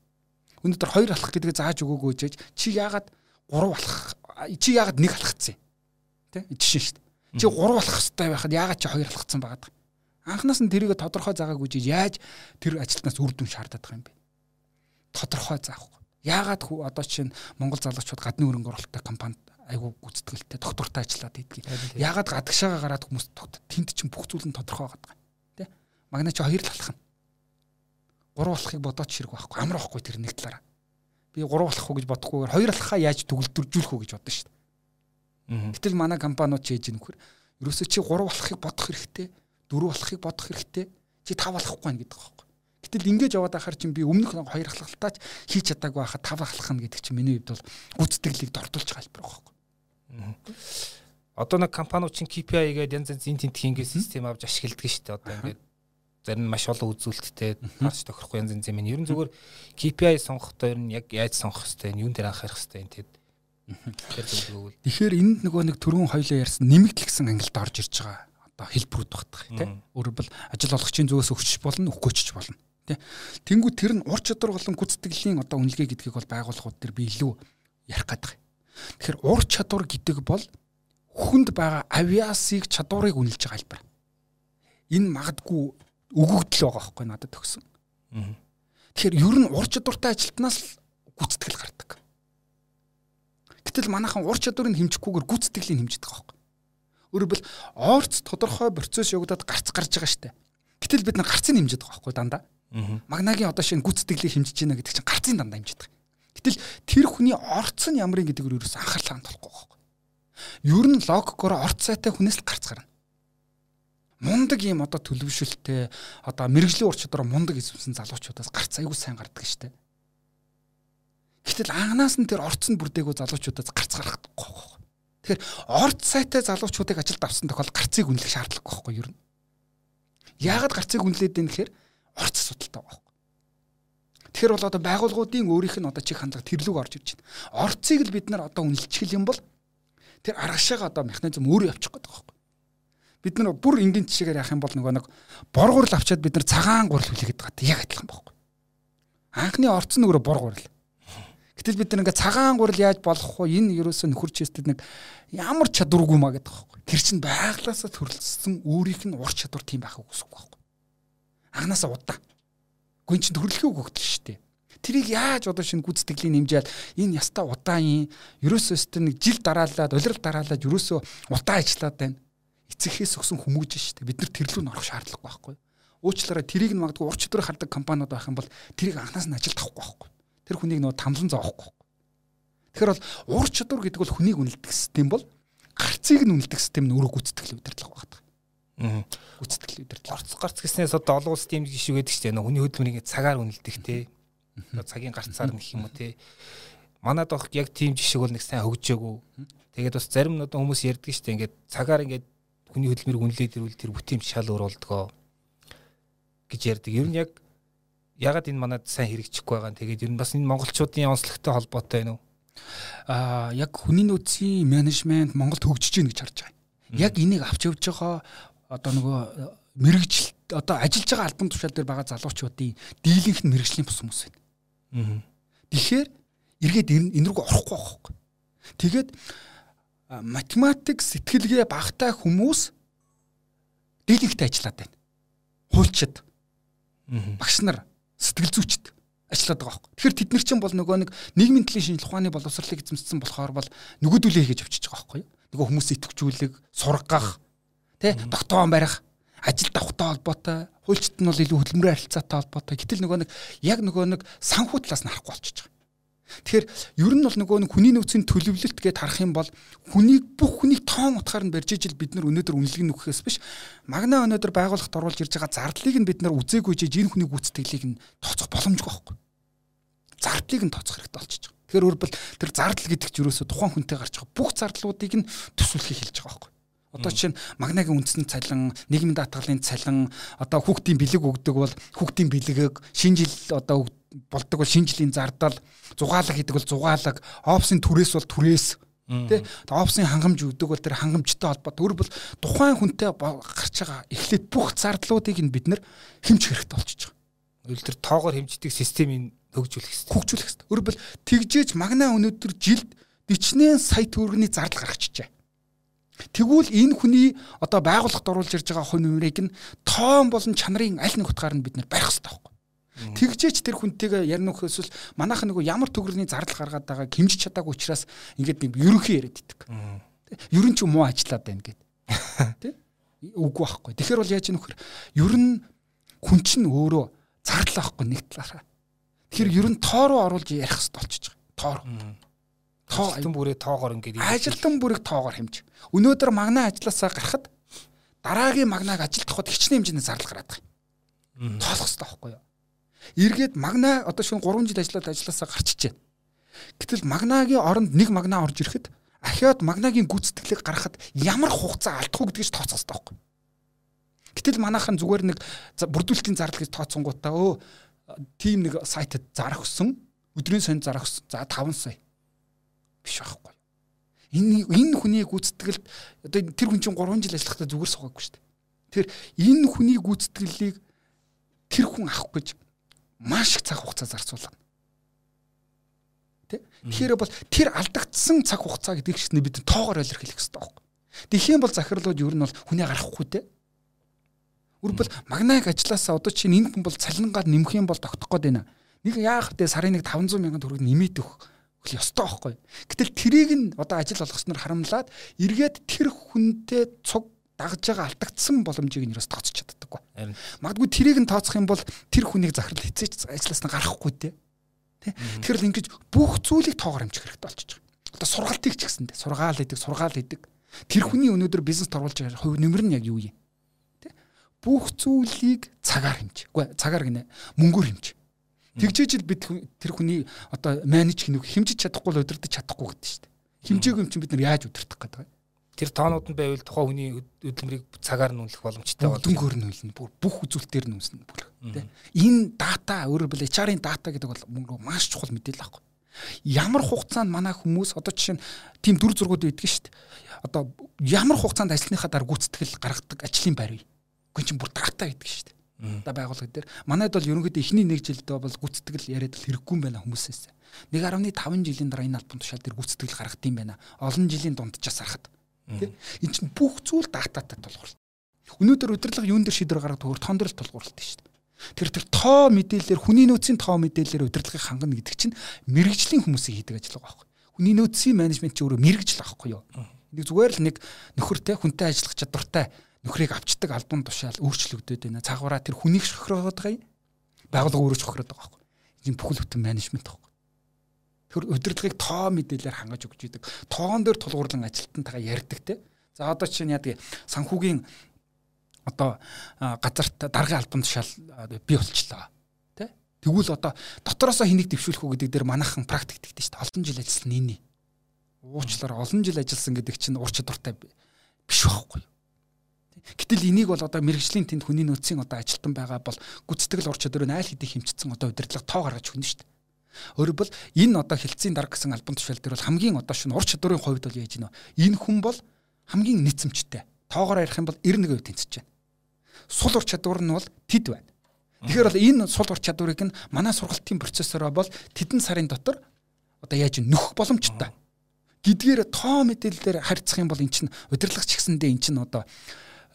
Өнөөдөр хоёр алах гэдгээ зааж өгөөгөө жиж чи яагаад гурав алах чи яагаад нэг алхацсан? Тэ? Жишээ шүү дээ. Чи гурав алах хэрэгтэй байхад яагаад чи хоёр алхацсан байгаад? Анхнаас нь тэрийг тодорхой заагаагүй жиж яаж тэр ажилтнаас үр дүн шаарддаг юм бэ? Тодорхой заахгүй. Яагаад одоо чинь Монгол залуучууд гадны хөрөнгө оруулалттай компанид айгу гүйцэтгэлтэй доктортой ажиллаад идгийг. Ягаад гадагшаага гараад хүмүүс тэнд чинь бүх зүйл нь тодорхой байгаа юм. Тэ? Магна чи хоёр л алах нь. Гурав алахыг бодоод ширэг байхгүй. Амар байхгүй тэр нэг талаараа. Би гурав алах уу гэж бодохгүйгээр хоёр алахаа яаж төгөлдржүүлэх үү гэж бодсон шүү дээ. Гэтэл манай компаниуд чи ээж нөхөр ерөөсөө чи гурав алахыг бодох хэрэгтэй. Дөрөв алахыг бодох хэрэгтэй. Чи тав алахгүй байх гэдэг байхгүй. Гэтэл ингэж яваад ахаар чинь би өмнөх хоёр алхалтаач хийж чадаагүй байхад тав алхах нь гэдэг чинь миний хувьд бол гүйцэтгэлийг дордуулж байгаа хэлбэр байхгүй. Одоо нэг компаниуд чинь KPI гэдэг янз янзын тентхийн ингээд систем авч ашигладаг шүү дээ. Одоо ингээд зарим маш олон үзүүлэлттэй харж тохирохгүй янз янзын минь. Ер нь зүгээр KPI сонгохдоо ер нь яг яаж сонгох хэвтэй, юун дээр анхаарах хэвтэй энэ тэгэд. Тэгэхээр энд нөгөө нэг түрүүн хоёлоо ярьсан нэмэгдлэгсэн ангилд орж ирж байгаа. Одоо хэлбэрүүд багтах тийм. Өөрөөр бол ажил олгогчийн зүгээс өгч болно, өгөхгүйч болно. Тэ. Тэнгүү тэр нь ур чадвар болон гүйцэтгэлийн одоо үнэлгээ гэдгийг бол байгууллагууд төр би илүү ярих гэдэг. Тэгэхээр ур чадвар гэдэг бол хүнд байгаа авиасыг чадварыг үнэлж байгаа хэлбэр. Энэ магадгүй өгөгдөл байгаа байхгүй надад төгсөн. Тэгэхээр ер нь ур чадвартай ажилтнаас л гүйцэтгэл гардаг. Гэтэл манайхан ур чадварыг хэмжихгүйгээр гүйцэтгэлийг хэмждэг байхгүй. Өөрөөр бил орц тодорхой процесс явагдаад гарц гарч байгаа штэ. Гэтэл бид нар гарцыг байгаа байхгүй дандаа. Магнагийн одоо шинэ гүйцэтгэлийг хэмжиж байна гэдэг чинь гарцын дандаа байгаа. Гэтэл тэр хүний орц нь ямар юм гэдэгээр ерөөс анхаарлаа хандуулахгүй байхгүй. Ер нь логикоор орц сайтай хүнээс л гарц гарна. Мундаг юм одоо төлөвшөлттэй одоо мэрэгжлийн ур чадвар мундаг эзэмсэн залуучуудаас гарц аягүй сайн гардаг штэ. Гэтэл анханаас нь тэр орц нь бүрдээгүй залуучуудаас гарц гарахгүй байхгүй. Тэгэхээр орц сайтай залуучуудыг ажилд авсан тохиол гарцыг үнэлэх шаардлагагүй байхгүй юу? Яагаад гарцыг үнэлээд байна гэхээр орц асуудалтай байгаа Тэгэхээр бол одоо байгууллагуудын өөрийнх нь одоо чих хандлага тэрлүүг орж ирж байна. Орцыг л бид нар одоо үнэлчихэл юм бол тэр аргашаага одоо механизм өөрөө явчих гээд байгаа. Бид нар бүр энгийн жишээгээр яах юм бол нөгөө нэг боргуурл авчаад бид нар цагаан гурил хүлээгээд байгаа яг адилхан байхгүй. Анхны орц нь өөрөө боргуурл. Гэтэл бид нар ингээ цагаан гурил яаж болох вэ? Энэ ерөөсөө нөхөр чэстэд нэг ямар чадваргүй маа гэдэг байхгүй. Тэр чинь байглаасаа төрөлсөн өөрийнх нь ур чадвар тийм байх үгүйсэхгүй байхгүй. Анханасаа удаа Гүн чин төрөлхөө өгөгдөл шүү дээ. Тэрийг яаж одоо шинэ гүйцэтгэлийн нэмжээл энэ яста удаан юм. Ерөөсөө өстө нэг жил дараалаад, улирал дараалаад ерөөсөө удаан ажиллаад байна. Эцэгхээс өгсөн хүмүүж шүү дээ. Бид нар тэрлүү н орох шаардлагагүй байхгүй. Уучлаарай тэрийг нь магадгүй урч өдөр хардаг компаниуд байх юм бол тэрийг анханаас нь ажилд авахгүй байхгүй. Тэр хүнийг нөгөө тамлан зоохгүй. Тэгэхээр бол ур чадвар гэдэг бол хүнийг үнэлдэг систем бол гарцыг нь үнэлдэг систем нь өөрөө гүйцэтгэл удирдлага байдаг гүйцэтгэл удирдлага. Орц гарц гэснээс одоо олон улс байдаг шүү дээ. Хүний хөдөлмөрийг цагаар үнэлдэг те. Цагийн гарцаар нэх юм уу те. Манад баг яг тийм жишээг бол нэг сайн хөгжөөгүй. Тэгээд бас зарим нь одоо хүмүүс ярьдаг шүү дээ. Ингээд цагаар ингээд хүний хөдөлмөрийг үнэлээд ирвэл тэр бүтээмж шал өөр болдгоо гэж ярьдаг. Ер нь яг ягаад энэ манад сайн хэрэгжихгүй байгаа. Тэгээд ер нь бас энэ монголчуудын онцлогтой холбоотой байна уу? Аа яг хүний нөөцийн менежмент Монголд хөгжиж гин гэж харж байгаа. Яг энийг авч явж байгаа одоо нөгөө э, мэрэгжил одоо ажиллаж байгаа албан тушаал дээр байгаа залуучуудын дийлэнх нь мэрэгжлийн бус хүмүүс байна. Тэгэхээр эргээд энэ рүү орохгүй байхгүй. Тэгээд математик сэтгэлгээ багтай хүмүүс дийлэнхтэй ажиллаад байна. Хуульчид. Багш нар сэтгэл зүйчд ажиллаад байгаа байхгүй. Тэгэхээр тэд нар чинь бол нөгөө нэг нийгмийн төлөв шинжилх ухааны боловсролыг эзэмшсэн болохоор бол нөгөөдүүлээ хийж авчиж байгаа байхгүй. Нөгөө хүмүүсийг итгэвчүүлэг, сургах, Тэ тогтоон барих ажил давхтай холбоотой хуульчт нь бол илүү хөдөлмөрийн харилцаатай холбоотой. Гэтэл нөгөө нэг яг нөгөө нэг санхүү талаас нь харахгүй болчихж байгаа. Тэгэхээр ер нь бол нөгөө нэг хүний нөөцийн төлөвлөлт гэдээ харах юм бол хүнийг бүх хүнийг тоон утгаар нь барьж ижил бид нар өнөөдөр үнэлэг нөхөхөөс биш магна өнөөдөр байгууллагт оруулж ирж байгаа зардлыг нь бид нар үзээгүй жиж энэ хүний гүйцэтгэлийг нь тооцох боломжгүй байхгүй. Зардлыг нь тооцох хэрэгтэй болчихж байгаа. Тэгэхээр өөрөлд тэр зардал гэдэг чинь ерөөсө тухайн хүнтэй гарч байгаа бүх зардлуудыг нь төсвөлхийг хэлж байгаа байхгүй. Одоо чинь магнагийн үндсэн цалин, нийгмийн даатгалын цалин, одоо хүүхдийн бэлэг өгдөг бол хүүхдийн бэлгээг шинэ жил одоо болдог бол шинэ жилийн зардал, зугаалга гэдэг бол зугаалга, опсын түрээс бол түрээс Тэ опсын хангамж өгдөг бол тэр хангамжтай холбоо төр бол тухайн хүнтэй гарч байгаа эхлээд бүх зардлуудыг нь бид нэр хэмжих хэрэгтэй болчихж байгаа. Үйл тэр тоогоор хэмждэг системийг хөгжүүлэх хэрэгтэй. Хөгжүүлэх хэрэгтэй. Өөр бол тэгжээж магнаа өнөөдөр жилд 40 сая төгрөгийн зардал гаргачихжээ. Тэгвэл энэ хүний одоо байгууллагт оруулж ирж байгаа хувь нэмрийг нь тоон болон чанарын аль нэг утгаар нь бид нэр барих хэрэгтэй байхгүй. Тэгжээч тэр хүнтэйгээ ярих нөхөсөл манайхан нөгөө ямар төгрөгийн зардал гаргаад байгааг хэмжиж чадаагүй учраас ингээд нэг ерөнхий яриад идэг. Ерөн ч муу ажиллаад байна гэд. *laughs* Тэ? Үгүй байхгүй. Тэгэхээр бол яаж нөхөр ер нь хүн чинь өөрөө зардал авахгүй нэг талаараа. Тэгэхээр ер нь тоо руу оруулж ярих хэрэгтэй болчихж байгаа. Тоо. Тоо ажилтан бүрээ тоогоор ингээд ажилтан бүрийг тоогоор хэмж. Өнөөдөр магнаа ажилласаа гарахад дараагийн магнааг ажилтгахад хичнээн хэмжээний зардал гараад байгаа. Тоолох хэрэгтэй байхгүй юу? Эргээд магна одоо шин 3 жил ажиллаад ажилласаа гарчиж байна. Гэтэл магнагийн оронд нэг магна орж ирэхэд ахиад магнагийн гүйцэтгэлийг гаргахад ямар хугацаа алдах уу гэдгийг тооцох хэрэгтэй байхгүй. Гэтэл манайхан зүгээр нэг бүрдүүлэлтийн зардал гэж тооцсонгуудаа өө тийм нэг сайтад зарах өссөн өдрийн сон зарах өссөн за 5 сая биш байхгүй. Энэ энэ хүний гүйцэтгэлд одоо тэр хүн чинь 3 жил ажиллахдаа зүгээр суугаагүй шүү дээ. Тэгэхээр энэ хүний гүйцэтгэлийг тэр хүн авах гэж маш их цаг хугацаа зарцуулна. Тэ? Тэгэхээр бол тэр алдагдсан цаг хугацаа гэдэг чинь бид тоогоор илэрхийлэх хэрэгтэй байхгүй. Тэхийн бол захирлууд ер нь бол хүнээ гарахгүй те. Үрбэл магнайг ажилласаа одоо чинь энэ хүн бол цалингаар нэмэх юм бол тогтох гээд байна. Нэг яах вэ сарын нэг 500 сая төгрөг нэмээд өгөх хөл ёстой байхгүй. Гэтэл трийг нь одоо ажил болгосноор харамлаад эргээд тэр хүнтэй цуг дагж байгаа алдагдсан боломжийг нь юус тооцож чаддаггүй. Магадгүй тэрийг нь тооцох юм бол тэр хүнийг захирал хизээч ажиллаас нь гарахгүй. Тэ? Тэгэхээр л ингэж бүх зүйлийг тоогоор хэмжих хэрэгтэй болчихж байгаа. Одоо сургалтыг ч гэсэндээ сургаал хийдэг, сургаал хийдэг. Тэр хүний өнөөдөр бизнес оруулж байгаа хувь нэмэр нь яг юу юм? Тэ? Бүх зүйлийг цагаар хэмж. Үгүй цагаар гинэ мөнгөөр хэмж. Тэгжээж л бид тэр хүний одоо менеж хийнүг хэмжиж чадахгүй л удирдах чадахгүй гэдэг шүү дээ. Хэмжээгүй юм чинь бид нар яаж удирдах гэдэг вэ? Тэр тоонууд нь байвал тухайн хүний хөдөлмөрийг цагаар нь үнэлэх боломжтой болно. Дөнгөөр нь үнэлнэ. Бүр бүх үзүүлэлтээр нь үнэлнэ бүр. Тэ. Энэ дата өөрөөр хэлбэл HR-ын дата гэдэг бол мөнгө маш чухал мэдээлэл аахгүй. Ямар хугацаанд манай хүмүүс одоо жишээ нь тийм дүр зургууд байдаг шүү дээ. Одоо ямар хугацаанд ажлынхаа дараа гүйцэтгэл гаргадаг ажлын байр вэ? Гүн чинь бүр дата байдаг шүү дээ. Одоо байгууллага дээр манайд бол ерөнхийдөө эхний нэг жилд бол гүйцэтгэл яриад л хэрэггүй юм байна хүмүүсээс. 1.5 жилийн дараа энэ албан тушаал дээр гүйцэтгэл гаргах юм байна. Олон жилийн дундчаас харахад Тэ? Энд чинь бүх зүйл дататай тулгуурлалт. Өнөөдөр удирдлага юун дээр шийдвэр гаргадаг хөр тон дээр л тулгуурлалт шүү дээ. Тэр тэр тоо мэдээлэлээр хүний нөөцийн тоо мэдээлэлээр удирдлагыг хангана гэдэг чинь мэрэгжлийн хүмүүсийн хийдэг ажиллагаа байхгүй. Хүний нөөцийн менежмент чинь өөрөө мэрэгжил байхгүй юу? Нэг зүгээр л нэг нөхөртэй хүнтэй ажиллах чадвартай нөхрийг авчдаг албан тушаал өөрчлөгдөд байна. Цагаараа тэр хүнийг шохироод байгаа юм. Байгууллага өөрөө шохироод байгаа байхгүй. Энэ бүхэл бүтэн менежмент байхгүй. Тэр удирдлагыг тоо мэдээлэлээр хангаж өгч идэг. Тоон дээр тулгуурлан ажилтнтайгаа ярьдаг те. За одоо чинь яадаг санхүүгийн одоо газарт даргын албан тушаал бий болчлоо. Тэ? Тэгвэл одоо дотроосоо хэнийг дэвшүүлэх үү гэдэг дээр манайхан практик шүү дээ. Олон жил ажилласан нээний. Уучлаарай олон жил ажилласан гэдэг чинь ур чадвартай биш байхгүй? Гэтэл энийг бол одоо мэрэгжлийн тэнд хүний нөөцийн одоо ажилтан байгаа бол гүцэтгэл ур чадварыг айл хэдий хэмжигдсэн одоо удирдлага тоо гаргаж өгнө шүү дээ. Өөрөөр бол энэ одоо хилцээний дарга гэсэн альбом тушаал дээр бол хамгийн одоо шинэ ур чадварын хувьд бол яаж гинэ. Энэ хүн бол хамгийн нийцэмжтэй. Тоогоор ярих юм бол 91% тэнцэж байна. Сул ур чадвар нь бол тэд байна. Тэгэхээр бол энэ сул ур чадварыг нь манай сургалтын процессороо бол тэдэн сарын дотор одоо яаж нөх боломжтой. Гэдгээр тоо мэдээлэлээр харьцах юм бол эн чинь удирдлагч гэсэндээ эн чинь одоо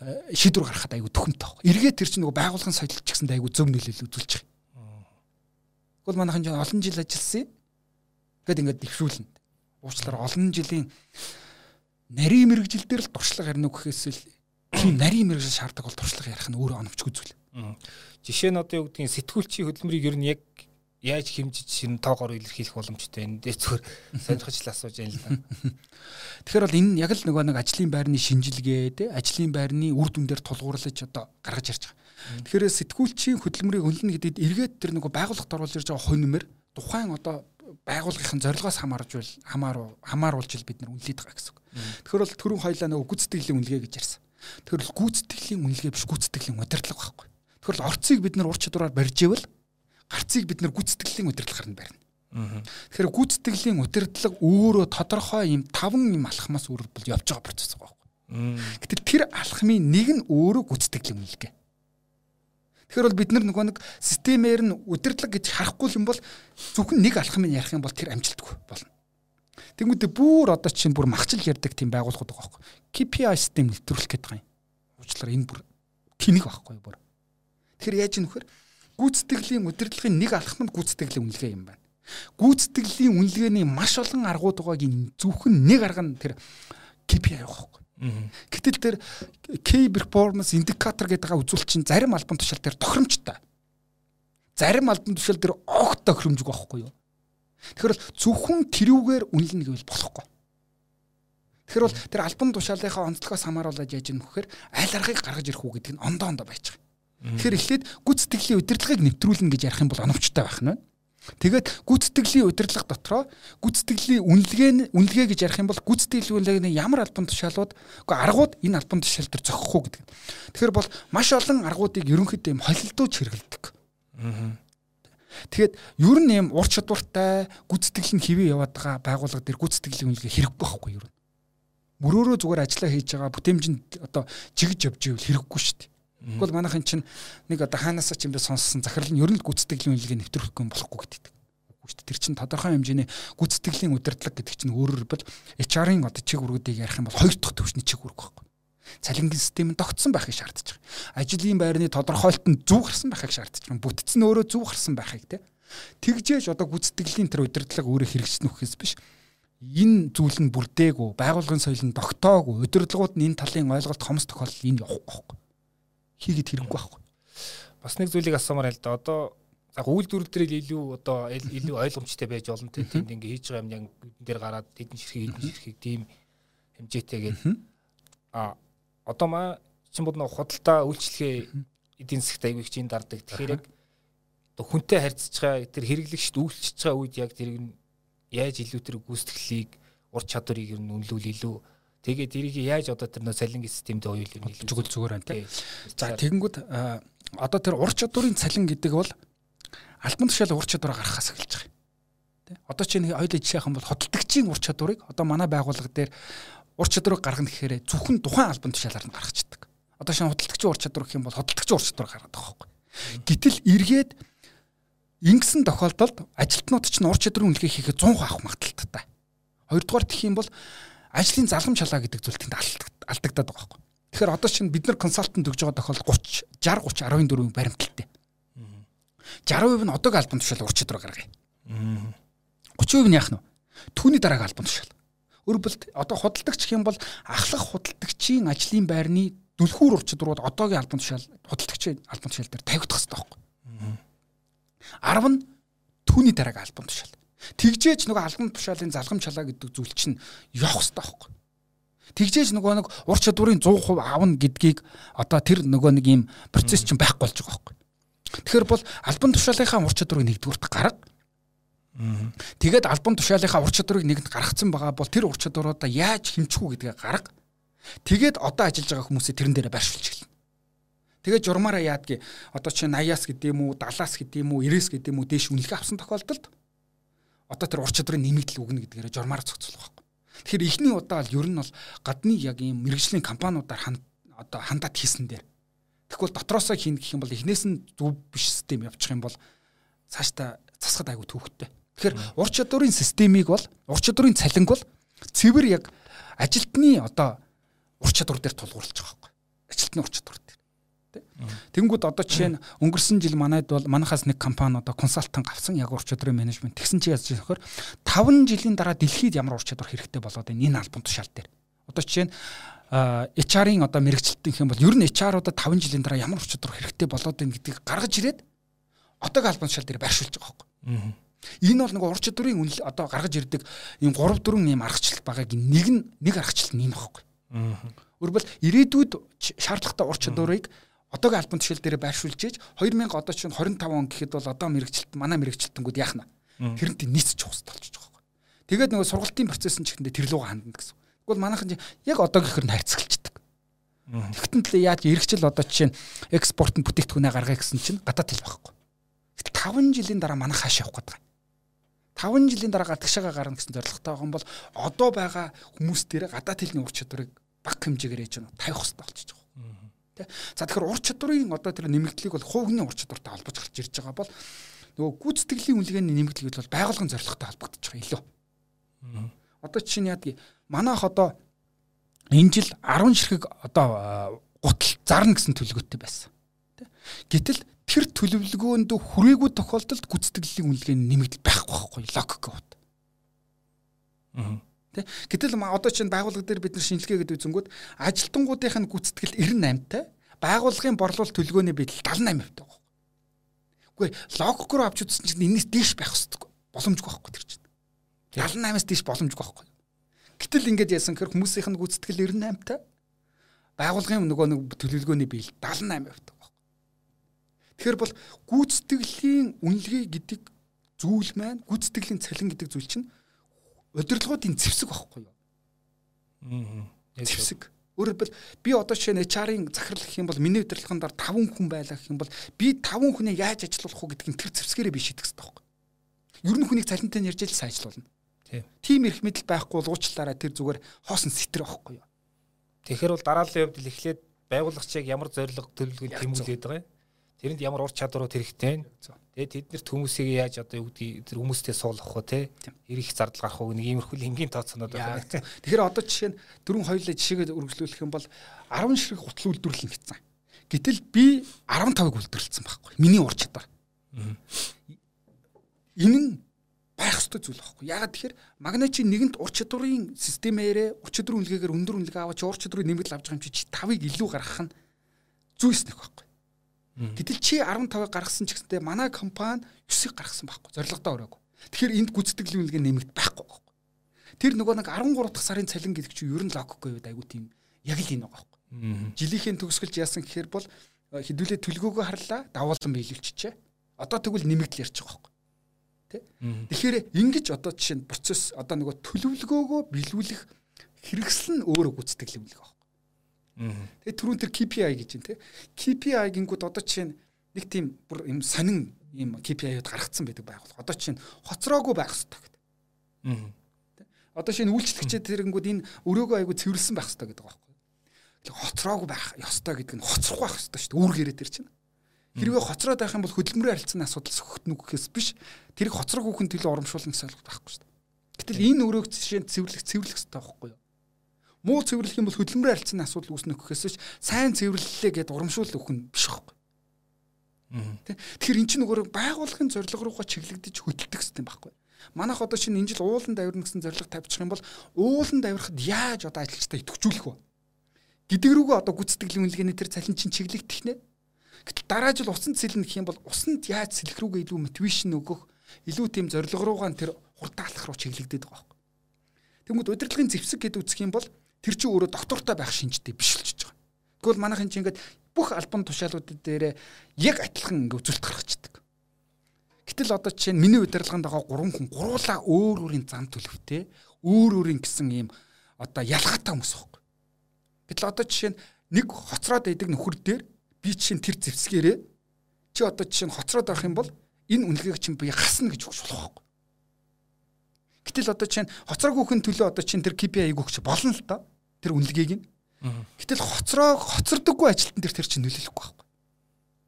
э, шийдвэр гаргахад айгүй төхөмтэй баг. Эргээд тэр чинь нөгөө байгуулгын соёлч гэсэндээ айгүй зөв нөлөөлөл байгаа. Тэгвэл манайхан ч олон жил ажилласан юм. Гэт ингээд дэвшүүлнэ. Уучлаарай олон жилийн нарийн мэрэгжил дээр л туршлага ярина гэхээс л нарийн мэрэгжил шаарддаг бол туршлага ярих нь өөрөө оновчгүй зүйл. Жишээ нь одоо юу гэдгийг сэтгүүлчийн хөдөлмөрийг ер нь яг яаж хэмжиж шинэ тоогоор илэрхийлэх боломжтой энэ дээр зөвхөр сонирхож л асууж байна л да. *laughs* Тэгэхээр бол энэ яг л нөгөө нэг ажлын байрны шинжилгээ те ажлын байрны үр дүндээр тулгуурлаж одоо гаргаж ирж байгаа. Тэгэхээр сэтгүүлчийн хөдөлмөрийг үнэлнэ гэдэгт эргээд тэр нөгөө байгууллагт оруулж ирж байгаа хоньмэр тухайн одоо байгууллагын зорилгоос хамаарж байл хамааруу хамааруулж ил бид нар үнэлээд байгаа гэсэн үг. Тэгэхээр бол түрүүн хоёлаа нөгөө гүйцэтгэлийн үнэлгээ гэж ярьсан. Тэгэхээр бол гүйцэтгэлийн үнэлгээ биш гүйцэтгэлийн удирдлага байхгүй. Тэгэхээр орцыг бид нар ур чадвараар барьж ивэл гарцыг бид нэр гүйцэтгэлийн удирдлагаар нь барина. Тэгэхээр гүйцэтгэлийн удирдлага өөрөө тодорхой юм таван юм алхмаас үргэлж явж байгаа процесс байгаа байхгүй. Гэтэл тэр алхмын нэг нь өөрөө гүйцэтгэлийн үнэлгээ. Тэгэхээр бол бид нар нөгөө нэг системээр нь удирдлага гэж харахгүй юм бол зөвхөн нэг алхмыг ярих юм бол тэр амжилтгүй болно. Тэнгүүдээ бүр одоо чинь бүр махчил ярддаг тийм байгууллагууд байгаа байхгүй. KPI систем нэвтрүүлэх гэдэг юм. Уучлаарай энэ бүр тэнэг байхгүй бүр. Тэгэхээр яаж юм нөхөр гүйцэтгэлийн удирдлагын нэг алхам нь гүйцэтгэлийн үнэлгээ юм байна гүйцэтгэлийн үнэлгээний маш олон аргууд байгааг зөвхөн нэг арга нь тэр KPI байхгүй. Гэтэл тэр key performance indicator гэдэг байгаа үзүүл чинь зарим албан тушаал дээр тохиромжтой. Зарим албан тушаал дээр огт тохиромжгүй байхгүй юу? Тэгэхээр зөвхөн тэрүүгээр үнэлнэ гэвэл болохгүй. Тэгэхээр бол тэр албан тушаалынхаа онцлогоос хамааруулаад яаж юм гэхээр аль аргыг гаргаж ирэх үү гэдэг нь ондоо ондоо байж байгаа. Тэгэхээр эхлээд гүйцэтгэлийн удирдлагыг нэвтрүүлнэ гэж ярих юм бол оновчтой байх нь. Тэгээд гүйцэтгэлийн удирдлага дотроо гүйцэтгэлийн үнэлгээ нь үнэлгээ гэж ярих юм бол гүйцэтгэлийн үнэлгээний ямар албан тушаалууд үгүй аргууд энэ албан тушаал дээр зохих уу гэдэг. Тэгэхээр бол маш олон аргуудыг ерөнхийдөө юм холилдууж хэрэгэлдэг. Тэгээд ер нь юм ур чадвартай гүйцэтгэл нь хэвээ яваад байгаа байгууллага дээр гүйцэтгэлийн үнэлгээ хэрэггүй байхгүй юу? Мөрөөрөө зүгээр ажиллаа хийж байгаа бүтээмжинд одоо чигж явж ивэл хэрэггүй шүү дээ. Тэгвэл манайхын чинь нэг одоо хаанаас ч юм бэ сонссон захирал нь ер нь гүйцэтгэлийн үнэлгээ нэвтрүүлэхгүй болохгүй гэдэг. Үгүй шүү дээ. Тэр чинь тодорхой хэмжээний гүйцэтгэлийн удирдлага гэдэг чинь өөрөөр бол HR-ын одоо чиг үүргүүдийг ярих юм бол хоёр дахь төвшний чиг үүрэг байхгүй. Цалингийн систем нь тогтсон байхыг шаардаж байгаа. Ажлын байрны тодорхойлт нь зөв гарсан байхыг шаардаж байгаа. Бүтц нь өөрөө зөв гарсан байхыг те. Тэгжээж одоо гүйцэтгэлийн тэр удирдлага өөрөө хэрэгжсэн үхэс биш энэ зүйл нь бүрдээгүй, байгуулгын соёл нь тогтоогүй, удирдлагууд нь энэ талын ойлголт хомс тохиолдол энэ явахгүй байхгүй хийгээд хэрэггүй байхгүй. Бас нэг зүйлийг асуумаар л да. Одоо за үйлдвэрлэл дээр илүү одоо илүү ойлгомжтой байж олон тийм ингээ хийж байгаа юм яг энэ дээр гараад хэдэн ширхэг хэдэн ширхэг тийм хэмжээтэйгээд а одоо маа чин бод нэг худалдаа үйлчлэгээ эдийн засгт аягүй чинь дардаг. Тэгэхээр яг одоо хүнтэй харьцаж байгаа тэр хэрэглэгчд үйлчлэж байгаа үед яг тэр яаж илүү тэр гүйцэтгэлийг ур чадварыг ер нь үнэлүүл илүү Тэгээд эрийг яаж одоо тэр нөө цалингийн системд оюул юм хэлж зүгээр байна тийм. За тэгэнгүүт одоо тэр ур чадварын цалин гэдэг бол албан тушаал ур чадвараа гаргахаас эхэлж байгаа. Тэ. Одоо чи нэг хоёул жишээх юм бол хөдөлтөгчийн ур чадварыг одоо манай байгууллага дээр ур чадварыг гаргана гэхээр зөвхөн тухайн албан тушаалаар нь гаргацдаг. Одоо шинэ хөдөлтөгчийн ур чадвар гэх юм бол хөдөлтөгчийн ур чадвар гаргадаг байхгүй. Гэтэл эргээд ингэсэн тохиолдолд ажилтнууд ч ур чадрын үнэлгээ хийхэд 100% авах магадaltaй. Хоёрдугаар гэх юм бол ажлын залгамж халаа гэдэг зүйл тэнд алдагдаад байгаа байхгүй. Тэгэхээр одоо чинь бид нар консалтант өгж байгаа тохиолдол 30 60 30 14 баримталтай. 60% нь одоогийн албан тушаал урчид руу гаргая. 30% нь яах нь? Түүний дараагийн албан тушаал. Өөрөөр одоо худалдагч юм бол ахлах худалдагчийн ажлын байрны дүлхүүр урчид руу одоогийн албан тушаал худалдагчийн албан тушаал дээр тавигдах хэрэгтэй байхгүй. 10 нь түүний дараагийн албан тушаал. Тэгжээж нөгөө алган тушаалын залгам чалаа гэдэг зүйл чинь явах хэрэгтэй байхгүй. Тэгжээж нөгөө нэг ур чадварын 100% аавна гэдгийг одоо тэр нөгөө нэг ийм процесс чинь байхгүй болж байгаа байхгүй. Тэгэхээр бол албан тушаалынхаа ур чадварыг нэгдүгürt гарга. Тэгээд албан тушаалынхаа ур чадварыг нэгэнд гаргацсан байгаа бол тэр ур чадваруудаа яаж хэмжих үү гэдгээ гарга. Тэгээд одоо ажиллаж байгаа хүмүүсээ тэрэн дээрээ байршуулж эхэлнэ. Тэгээд журмаараа яадгийг одоо чи 80-аас гэдэг юм уу 70-аас гэдэг юм уу 90-ээс гэдэг юм уу дээш үнэлгээ авсан тохиолдолд одоо тэр ур чадрын нэмэгдэл үгнэ гэдгээр журмаар зохицуулах байхгүй. Тэгэхээр эхний удаа л ер нь бол гадны яг ийм мэрэгжлийн компаниудаар хан одоо хандаад хийсэн дээр. Тэгвэл дотроосоо хийн гэх юм бол эхнээс нь зөв биш систем явуучих юм бол цаашдаа засахад айгүй төвхтэй. Тэгэхээр ур чадварын системийг бол ур чадварын цалинг бол цэвэр яг ажилтны одоо ур чадвар дээр тулгуурлаж байгаа байхгүй. Ажилтны ур чадвар Тэнгүүд одоо жишээ нь өнгөрсөн жил манайд бол манахаас нэг компани одоо консалтант авсан яг ур чадрын менежмент тэгсэн чи яаж яахаар 5 жилийн дараа дэлхийд ямар ур чадвар хэрэгтэй болоод энэ албан тушаал дээр. Одоо жишээ нь HR-ийн одоо мэрэгчлэлтийн хэм бол ер нь HR-уудад 5 жилийн дараа ямар ур чадвар хэрэгтэй болоод байна гэдгийг гаргаж ирээд одоогийн албан тушаал дээр байршуулж байгаа байхгүй. Энэ бол нөгөө ур чадварын үнэл одоо гаргаж ирдэг ийм 3 4 ийм аргачлал байгааг нэг нь нэг аргачлал нь юм байхгүй. Өөрөлд ирээдүйд шаардлагатай ур чадварыг одоогийн албан тушаал дээр байршуулж ийж 2000 одоо чинь 25 он гэхэд бол одоо мэрэгчлэлт манай мэрэгчлэлтэнгүүд яах нь тэрнтэй хэрэгтэй болж байгаа байхгүй. Тэгээд нөгөө сургалтын процесс нь ч ихэндээ тэр луга хандна гэсэн. Тэгвэл манайхан яг одоогийнхэр нь харьцгалцдаг. Тэгтэн төлөө яаж эргэжил одоо жишээ нь экспортын бүтээгдэхүүнээ гаргая гэсэн чинь гадаад хэл байхгүй. 5 жилийн дараа манайх хааш явах гэдэг. 5 жилийн дараа гадагшаага гарна гэсэн зорилготой байгаа юм бол одоо байгаа хүмүүс дээр гадаад хэлний ур чадварыг бага хэмжээгээр ээж нь тавих хэрэгтэй болчихж. Тэ. За тэгэхээр ур чадварын одоо тэр нэмэгдлийг бол хувийн ур чадвартай холбож гарч ирж байгаа бол нөгөө гүйцэтгэлийн үнэлгээний нэмэгдлийг бол байгуулгын зорилготой холбогдож байгаа илүү. Одоо чинь яадаг манайх одоо энэ жил 10 ширхэг одоо гутал зарна гэсэн төлөвлөгөөтэй байсан. Гэтэл тэр төлөвлөгөөнд хүрээгүй тохиолдолд гүйцэтгэлийн үнэлгээ нэмэгдэл байхгүй байхгүй логик гот. Тэ гэтэл одоо чинь байгууллага дээр бид нар шинжилгээ гэдэг үзэнгүүд ажилтнуудынх нь гүйцэтгэл 98-тай байгууллагын борлуулалт төлөвлөгөөний бидэл 78% байгаа. Үгүй логикоор авч үзсэн чинь энэс дээш байх хэрэгтэй. Боломжгүй байхгүй тэр чинь. 78-аас дээш боломжгүй байхгүй. Гэтэл ингэж яасан гэхээр хүмүүсийнх нь гүйцэтгэл 98-тай байгуулгын нөгөө нэг төлөвлөгөөний биел 78% байгаа. Тэгэхээр бол гүйцэтгэлийн үнэлгээ гэдэг зүйл маань гүйцэтгэлийн цалин гэдэг зүйл чинь удирдлагуудын зэвсэг байхгүй юу? Аа. Зэвсэг. Өөрөөр хэлбэл би одоо жишээ нь HR-ын захирал гэх юм бол миний удирдлагын дараа 5 хүн байлаа гэх юм бол би 5 хүнээ яаж ажилуулах вэ гэдгийг тэр зэвсгээрээ би шийдэх хэрэгтэй байхгүй юу? Ер нь хүнийг цалинтай ярьж ил сайн ажилуулна. Тийм. Тим эрх мэдэл байхгүй бол уучлаарай тэр зүгээр хоосон сэтэр байхгүй юу? Тэгэхээр бол дарааллын хувьд л эхлээд байгуулагчийг ямар зорилго төлөвлөгөө тэмүүлээд байгаа юм? Тэрэнд ямар ур чадварууд хэрэгтэй вэ? Тэгээд тэднэрт хүмүүсийг яаж одоо юу гэдгийг тэр хүмүүстэй суулгах вэ те? Ирэх зардал гарах уу нэг иймэрхүү энгийн тооцоонод байна. Тэгэхээр одоо жишээ нь дөрвөн хоёулаа жишээгээ үргэлжлүүлэх юм бол 10 ширхэг гутал үйлдвэрлэн гэсэн. Гэтэл би 15-ыг үйлдвэрлэсэн байхгүй. Миний ур чадвар. Энэ нь байх ёстой зүйл байхгүй. Ягаад тэгэхээр магначи нэгэнт ур чадварын системээрээ ур чадварын үнэлгээгээр өндөр үнэлгээ аваад ур чадварын нэмэгдэл авч байгаа юм чи 5-ыг илүү гаргах нь зүйс нэг байхгүй. Гэтэл чи 15-ыг гаргасан ч гэсэндээ манай компани 9-ыг гаргасан байхгүй. Зорилготой өрөөгүй. Тэгэхээр энд гүйцэтгэлийн үнэлгээ нэмэгд байхгүй байхгүй. Тэр нөгөө нэг 13 дахь сарын цалин гэдэг чинь ер нь логикгүй байд айгу тийм яг л энэ байгаа байхгүй. Жилийнхэн төгсгөлж яасан гэхээр бол э, хэдүүлээ төлгөөгөө харлаа давуулан биелүүлчихэ. Одоо тэгвэл нэмэгдэл ярьж байгаа байхгүй. Тэ? Тэгэхээр ингэж одоо жишээ нь процесс одоо нөгөө төлөвлөгөөгөө биелүүлэх хэрэгсэл нь өөрөө гүйцэтгэлийн үнэлгээ Тэгээ түрүүн тэр KPI гэж байна те. KPI гингүүд одоо чинь нэг тийм бүр юм сонин юм KPI-уд гаргацсан байдаг байгууллага. Одоо чинь хоцроогүй байх хэрэгтэй гэдэг. Одоо шинэ үйлчлэгчид тэрэнгүүд энэ өрөөгөө айгу цэвэрлсэн байх хэрэгтэй гэдэг байхгүй. Хоцроогүй байх ёстой гэдэг нь хоцрохгүй байх ёстой шүү дээ. Үүр гэрээ тэр чинь. Хэрвээ хоцроод байх юм бол хөдөлмөрийн харилцааны асуудал сөхтнө гэхээс биш тэрийг хоцрог хүүхэн төлөө урамшуулна гэсэн ойлголт байхгүй шүү дээ. Гэтэл энэ өрөөг жишээ нь цэвэрлэх цэвэрлэх хэрэгтэй байхгүй юу? Муу цэвэрлэх юм бол хөдөлмөрийн харилцааны асуудал үүснэ гэхээс ч сайн цэвэрлэлээ гэд урамшуул өгөх нь биш байхгүй. Тэгэхээр эн чинь нөгөө байгууллагын зорилго руугаа чиглэгдэж хөдөлдөг систем байхгүй. Манайх одоо чинь энэ жил уулан давирна гэсэн зорилго тавьчих юм бол уулан давирахад яаж одоо ажилчтай идэвхжүүлэх вэ? Гэдэг рүүгээ одоо гүйцэтгэлийн үнэлгээний тэр цалин чинь чиглэгдэх нэ. Гэтэл дараа жил усан цэлнэ гэх юм бол усанд яаж сэлэх рүүгээ илүү мотивашн өгөх, илүү тийм зорилго руугаа тэр хурдаалах руу чиглэгдээд байгаа байхгүй. Тэнгүүд удирдлагын зэвсэг гэдэг үзэх юм бол тэр чинь өөрөө доктортой байх шинжтэй биш болчихж байгаа. Тэгвэл манайхын чинь ингээд бүх альбом тушаалууд дээр яг адилхан ингээд үзүүлэлт гаргацдаг. Гэтэл одоо жишээ нь миний удирдлаганд байгаа гурван хүн гуруулаа өөр өөрийн зам төлөвтэй, өөр өөрийн гэсэн ийм одоо ялгаатай хүмүүс байхгүй. Гэтэл одоо жишээ нь нэг хоцроод байдаг нөхөр дээр би чинь тэр зэвсгээрээ чи одоо жишээ нь хоцроод авах юм бол энэ үнэлгээг чинь би гасна гэж өгч болох байхгүй. Гэтэл одоо чинь хоцрог хүүхэн төлөө одоо чинь тэр KPI-г өгч болно л доо. Тэр үнэлгээг нь. Гэтэл хоцроо хоцордоггүй ажилтан дээр тэр чинь нөлөөлөхгүй байхгүй.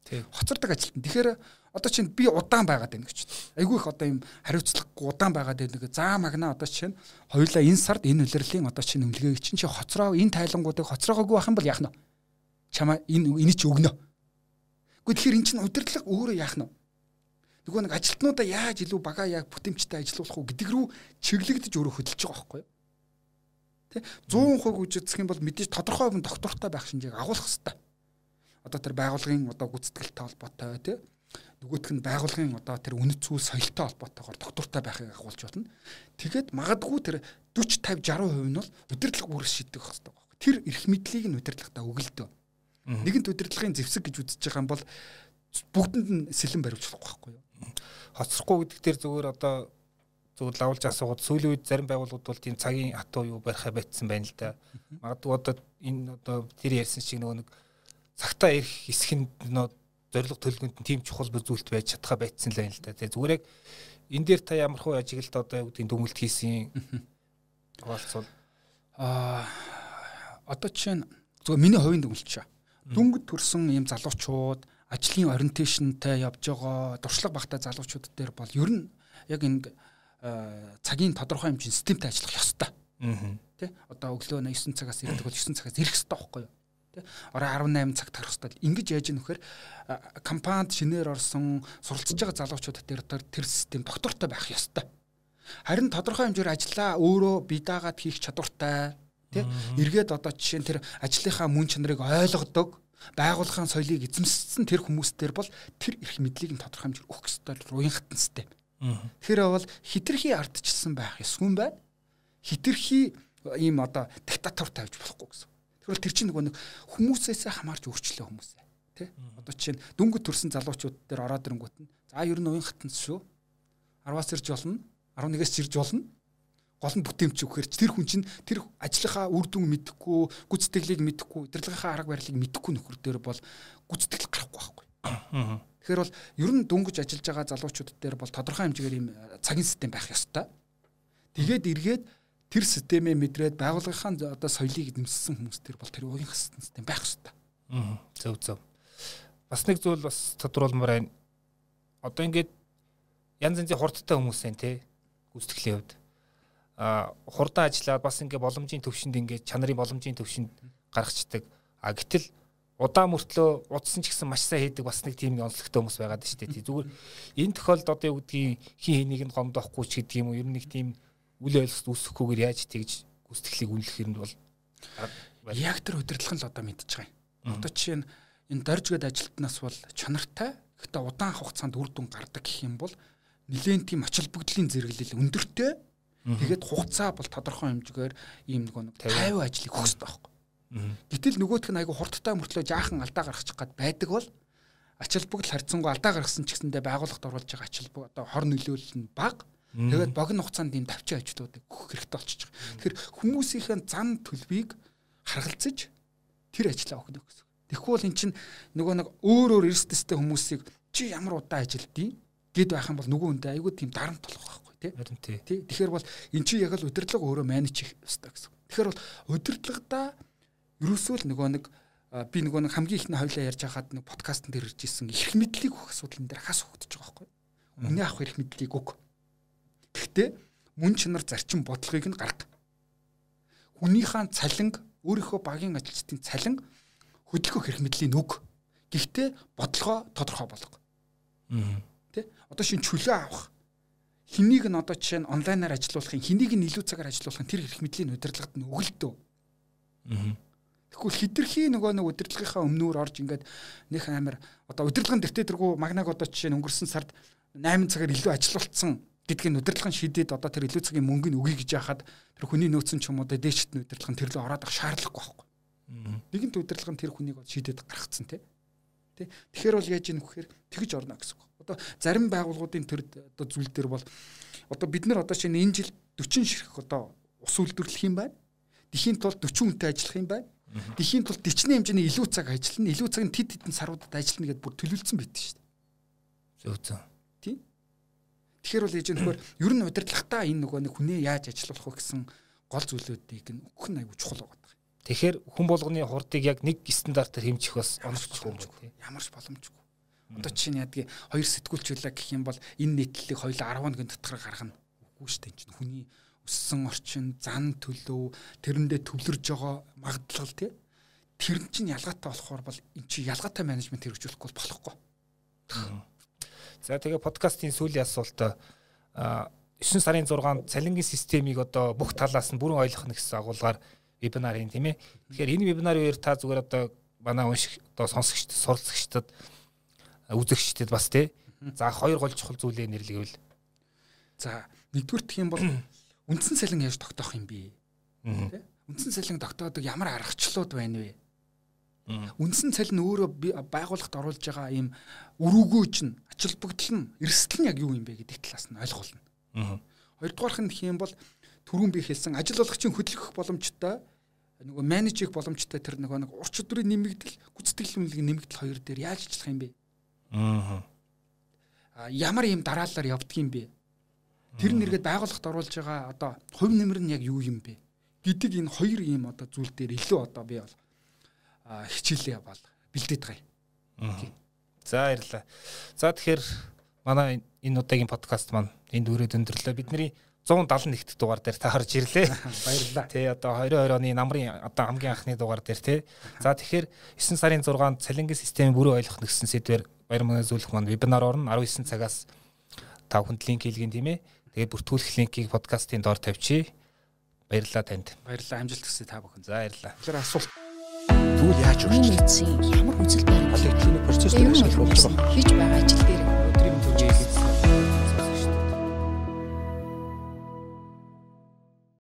Тий. Хоцордог ажилтан. Тэгэхээр одоо чинь би удаан байгаад байна гэж. Айгүй их одоо юм хариуцлагагүй удаан байгаад байна. За магна одоо чинь хоёулаа энэ сард энэ үлрэлийн одоо чинь үнэлгээг чинь чи хоцроо энэ тайлангуудыг хоцроогоогүй байх юм бол яах нь? Чамаа энэ энийг ч өгнө. Гэхдээ тэгэхээр эн чинь удирдлага өөрөө яах нь? Нөгөө нэг ажилтнуудаа яаж илүү бага яг бүтэмжтэй ажилуулах уу гэдэг рүү чиглэгдэж өөрөө хөдөлж байгаа байхгүй юу? Тэ 100% үжигдэх юм бол мэдээж тодорхой хүн доктортой байх шинжээг агуулах хэрэгтэй. Одоо тэр байгууллагын одоо гүйцэтгэлтэй холбоотой тий нөгөөх нь байгууллагын одоо тэр үнэт зүйл соёлтой холбоотойгоор доктортой байхыг агуулж байна. Тэгээд магадгүй тэр 40 50 60% нь бол удирдлага бүрс шийдэх хэрэгтэй байна. Тэр эрх мэдлийг нь удирдлагатаа өгөлдөө. Нэгэнт удирдлагын зэвсэг гэж үзэж байгаа юм бол бүгдэнд нь сэлэн бариулж болохгүй байхгүй юу? Хоцрохгүй гэдэг дээр зүгээр одоо зүгээр лавлж асуугаад сүүлийн үед зарим байгууллагууд бол тийм цагийн хатуу юу барихаа байтсан байна л да. Магадгүй одоо энэ одоо тэр ярьсан шиг нөгөө нэг цагтаа ирэх хэсэг нь зориг төлгөнд нь тийм чухал зүйлт байж чадхаа байцсан л байна л да. Тэгээ зүгээр яг энэ дээр та ямар хөө ажиглалд одоо юу гэдгийг дүгнэлт хийсэн хаваалцвал аа одоо жишээ нь зүгээр миний хувийн дүгнэлт шаа. Дүнгид төрсэн ийм залуучууд ажлын ориенташнтай явж байгаа дуршлаг багтай залуучууд дээр бол ер нь яг энэ цагийн тодорхой хэмжээний системтэй ажиллах ёстой. Аа. Тэ одоо өглөө 9 цагаас ирдэг бол 9 цагаас ирэх ёстой байхгүй юу? Тэ орой 18 цаг тарах хэрэгтэй. Ингэж яаж ийм вэхээр компанид шинээр орсон суралцж байгаа залуучууд дээр тэр систем доктортой байх ёстой. Харин тодорхой хэмжээр ажиллаа өөрөө бие даагаад хийх чадвартай тий эргээд одоо жишээ нь тэр ажлынхаа мөн чанарыг ойлгодог байгууллагын соёлыг эзэмссэн тэр хүмүүстээр бол тэр эрх мэдлийг нь тодорхой хэмжээр өгөх ёстой уян хатан систем. Тэгэхээр бол хитрхи ардчилсан байх ёсгүй юм байна. Хитрхи ийм одоо диктатор тавьж болохгүй гэсэн. Тэгэхээр тэр чинь нөгөө нэг хүмүүсээс хамаарч өөрчлөө хүмүүсээ. Тэ? Одоо жишээ нь дүнгөд төрсэн залуучууд дээр ороод ирэнгүүт нь за ер нь уян хатанс шүү. 10-аас ирж болно. 11-ээс ирж болно. Гол нь бүтээмч өгөхөр тэр хүн чинь тэр ажлынхаа үр дүн мэдэхгүй, гүйцэтгэлийг мэдэхгүй, удирдлагынхаа арга барилыг мэдэхгүй нөхөр дээр бол гүйцэтгэл гарахгүй байхгүй. Тэгэхээр бол ер нь дүнгэж ажиллаж байгаа залуучууд дээр бол тодорхой хэмжээгээр ийм цагийн систем байх ёстой. Тэгээд эргээд тэр системээ мэдрээд байгууллагынхаа одоо соёлыг эзэмссэн хүмүүс төр бол тэр уян систем байх хэрэгтэй. Аа. Зөв зөв. Бас нэг зүйл бас тодруулмаар байна. Одоо ингээд янз янзын хурдтай хүмүүс байна те. Гүйцэтгэлийн хувьд. Хурдан ажиллаад бас ингээд боломжийн төвшөнд ингээд чанарын боломжийн төвшөнд гаргацдаг. А гэтэл удаан мөртлөө удсан ч гэсэн маш сайн хийдэг бас нэг тийм онцлогтой хүмүүс байгаад шүү дээ. Зүгээр энэ тохиолдолд одоо юу гэдгийг хин хэнийг нь гомдоохгүй ч гэдэг юм уу ер нь нэг тийм үл ойлголт үүсэхгүйгээр яаж тэгж гүйцэтгэлийг үнэлэх юм бол яг тэр удирдлага л одоо мэдчихэж байгаа юм. Одоо жишээ нь энэ доржгод ажилтнаас бол чанартай гэхдээ удаан хугацаанд үр дүн гардаг гэх юм бол нэлээд тийм очил бүгдлийн зэрэглэл өндөртэй. Тэгээд хугацаа бол тодорхой хэмжээгээр ийм нэг 50 ажлыг өгөх хэрэгтэй байхгүй. Гэтэл нөгөөх нь айгу хурдтай мөртлөө жаахан алдаа гаргачих гад байдаг бол ачаал бүгд харьцангуй алдаа гаргасан ч гэсэндээ байгууллагад оруулж байгаа ачаал бүгд одоо хор нөлөөлөл нь бага Тэгээд богино хугацаанд ийм давчин ажлуудыг өгөх хэрэгтэй болчихж байгаа. Тэгэхээр хүмүүсийнхээ зан төлбийг харгалзаж тэр ажлаа өгнө гэсэн. Бол эн чинь нөгөө нэг өөр өөр эрсдэстэй хүмүүсийг чи ямар удаа ажилдیں? гэд байх юм бол нөгөө хүндээ айгүй тийм дарамт болох байхгүй тий. Тий. Тэгэхээр бол эн чинь яг л удирдлага өөрөө менеж хийх ёстой гэсэн. Тэгэхээр бол удирдлагада ерөөсөө л нөгөө нэг би нөгөө нэг хамгийн ихний хойлоо ярьж хахад нэг подкастн дээр ирж исэн эрх мэдлийг өгөх асуудал энэ дээр хас өгдөж байгаа байхгүй. Үнэ авах эрх мэдлийг өг. Гэхдээ мөн чанар зарчим бодлогыг нь гарга. Хүнийхээ цалинг өөрийнхөө багийн ажилчдын цалин хөдөлгөх хэрэг мэдлийн үг. Гэхдээ бодлогоо тодорхой болго. Аа. Тэ? Одоо шин чөлөө авах. Хэнийг нь одоо жишээ нь онлайнаар ажилуулахын, хэнийг нь илүү цагаар ажилуулахын тэр хэрэг мэдлийн удирдлагад нь өгөлдөө. Аа. Тэгвэл хитрхи нөгөө нэг удирдлагынхаа өмнөөр орж ингээд нөх амир одоо удирдлагын дэртэ дэргүү магнаг одоо жишээ нь өнгөрсөн сард 8 цагаар илүү ажилуулсан гэдгийг удирдлагын шидэд одоо тэр илүү цагийн мөнгөний өгье гэж яхад тэр хүний нөөцөн ч юм уу дээшт нь удирдлага тэр лөө ороод ах шаардлагагүй байхгүй. Нэгэнт удирдлага нь тэр хүнийг шидэд гаргацсан тий. Тий. Тэгэхээр бол яаж ийм вэхээр тэгж орно гэсэн үг. Одоо зарим байгууллагуудын тэр одоо зүйл дээр бол одоо бид нар одоо шинэ энэ жил 40 ширхэг одоо ус үйлдвэрлэх юм байна. Тэхийн тулд 40 хүнтэй ажиллах юм байна. Тэхийн тулд дичний хэмжээний илүү цаг ажиллана, илүү цаг нь тед тедэн саруудад ажиллана гэдээ бүр төлөвлөсөн байт шүү дээ. Зөв зөв. Тэгэхээр бол ээж нөхөр *clears throat* ер нь удирдлагатаа энэ нөгөө нэг хүнээ яаж ажиллуулах вэ гэсэн гол зүйлүүдийг нь өгөх нь аягүй чухал байгаа. Тэгэхээр хүн болгоны хурдыг яг нэг стандартаар хэмжих бас онцлохгүй юм. Ямарч боломжгүй. Одоо чинь яадгийн хоёр сэтгүүлчлээ гэх юм бол энэ нийтлэлийг хоёул 10 хоногийн дотор гаргана. Үгүй шүү дээ. чинь хүний өссөн орчин, зан төлөв, тэрэндээ төвлөрж байгаа магадлал тий. Тэр нь чинь ялгаатай болохоор бол эн чинь ялгаатай менежмент хэрэгжүүлэхгүй болохгүй. За тэгээ подкастын сүүлийн асуулт 9 сарын 6-нд цалингийн системийг одоо бүх талаас нь бүрэн ойлгох нь гэсэн агуулгаар вебинар юм тийм ээ. Тэгэхээр энэ вебинарын үеэр та зүгээр одоо манай унших одоо сонсогчд, суралцагчдад үзэгчдэд бас тий. За хоёр гол чухал зүйлээ нэрлэвэл. За нэгдүгээр гэх юм бол *clears throat* үндсэн цалин яаж тогтоох юм бэ? Тэ? Үндсэн цалин тогтоодог ямар аргачлалууд байна вэ? Үндсэн цалин өөрөө байгууллагт оруулж байгаа ийм өрөөгөөж нь ачаал бүгдл нь эрсдэл нь яг юу юм бэ гэдэг талаас нь ойлгуулна. Хоёрдугаарх нь юм бол түрүүн би хэлсэн ажил болгочийн хөдөлгөх боломжтой нөгөө менеж хийх боломжтой тэр нөгөө нэг урч өдрийн нэмэгдэл гүйцэтгэл үнэлгээ нэмэгдэл хоёр дээр яаж ажиллах юм бэ? Аа ямар юм дараалалаар явдгийм бэ? Тэр нэргээд байгууллагт оруулж байгаа одоо хувь нэмэр нь яг юу юм бэ? гэдэг энэ хоёр ийм одоо зүйл дээр илүү одоо би бол хичээлээ бол бэлдээд байгаа юм. За баярлалаа. За тэгэхээр манай энэ удаагийн подкаст маань энд өрөөд өндөрлөө. Бидний 171-т дугаар дээр та харж ирлээ. *laughs* Баярлалаа. Тий одоо 2020 оны намрын одоо хамгийн анхны дугаар дээр тий. За тэгэхээр 9 сарын 6-нд цалингийн системийн бүрэн ойлгох нэгсэн сэдвэр баяр мөнөө зөвлөх маань вебинар орно 19 цагаас та хүнд линк хийлгэн тийм ээ. Тэгээд бүртгүүлэх линкийг подкастын доор тавьчих. Баярлалаа танд. Баярлалаа амжилт хүсье та бүхэн. За баярлалаа. Тэгэхээр асуулт Тэгвэл яаж өгч? Ямар үзэл баримт? Коллективний процесс дээр Ямар ашиглах хийж байгаа ажил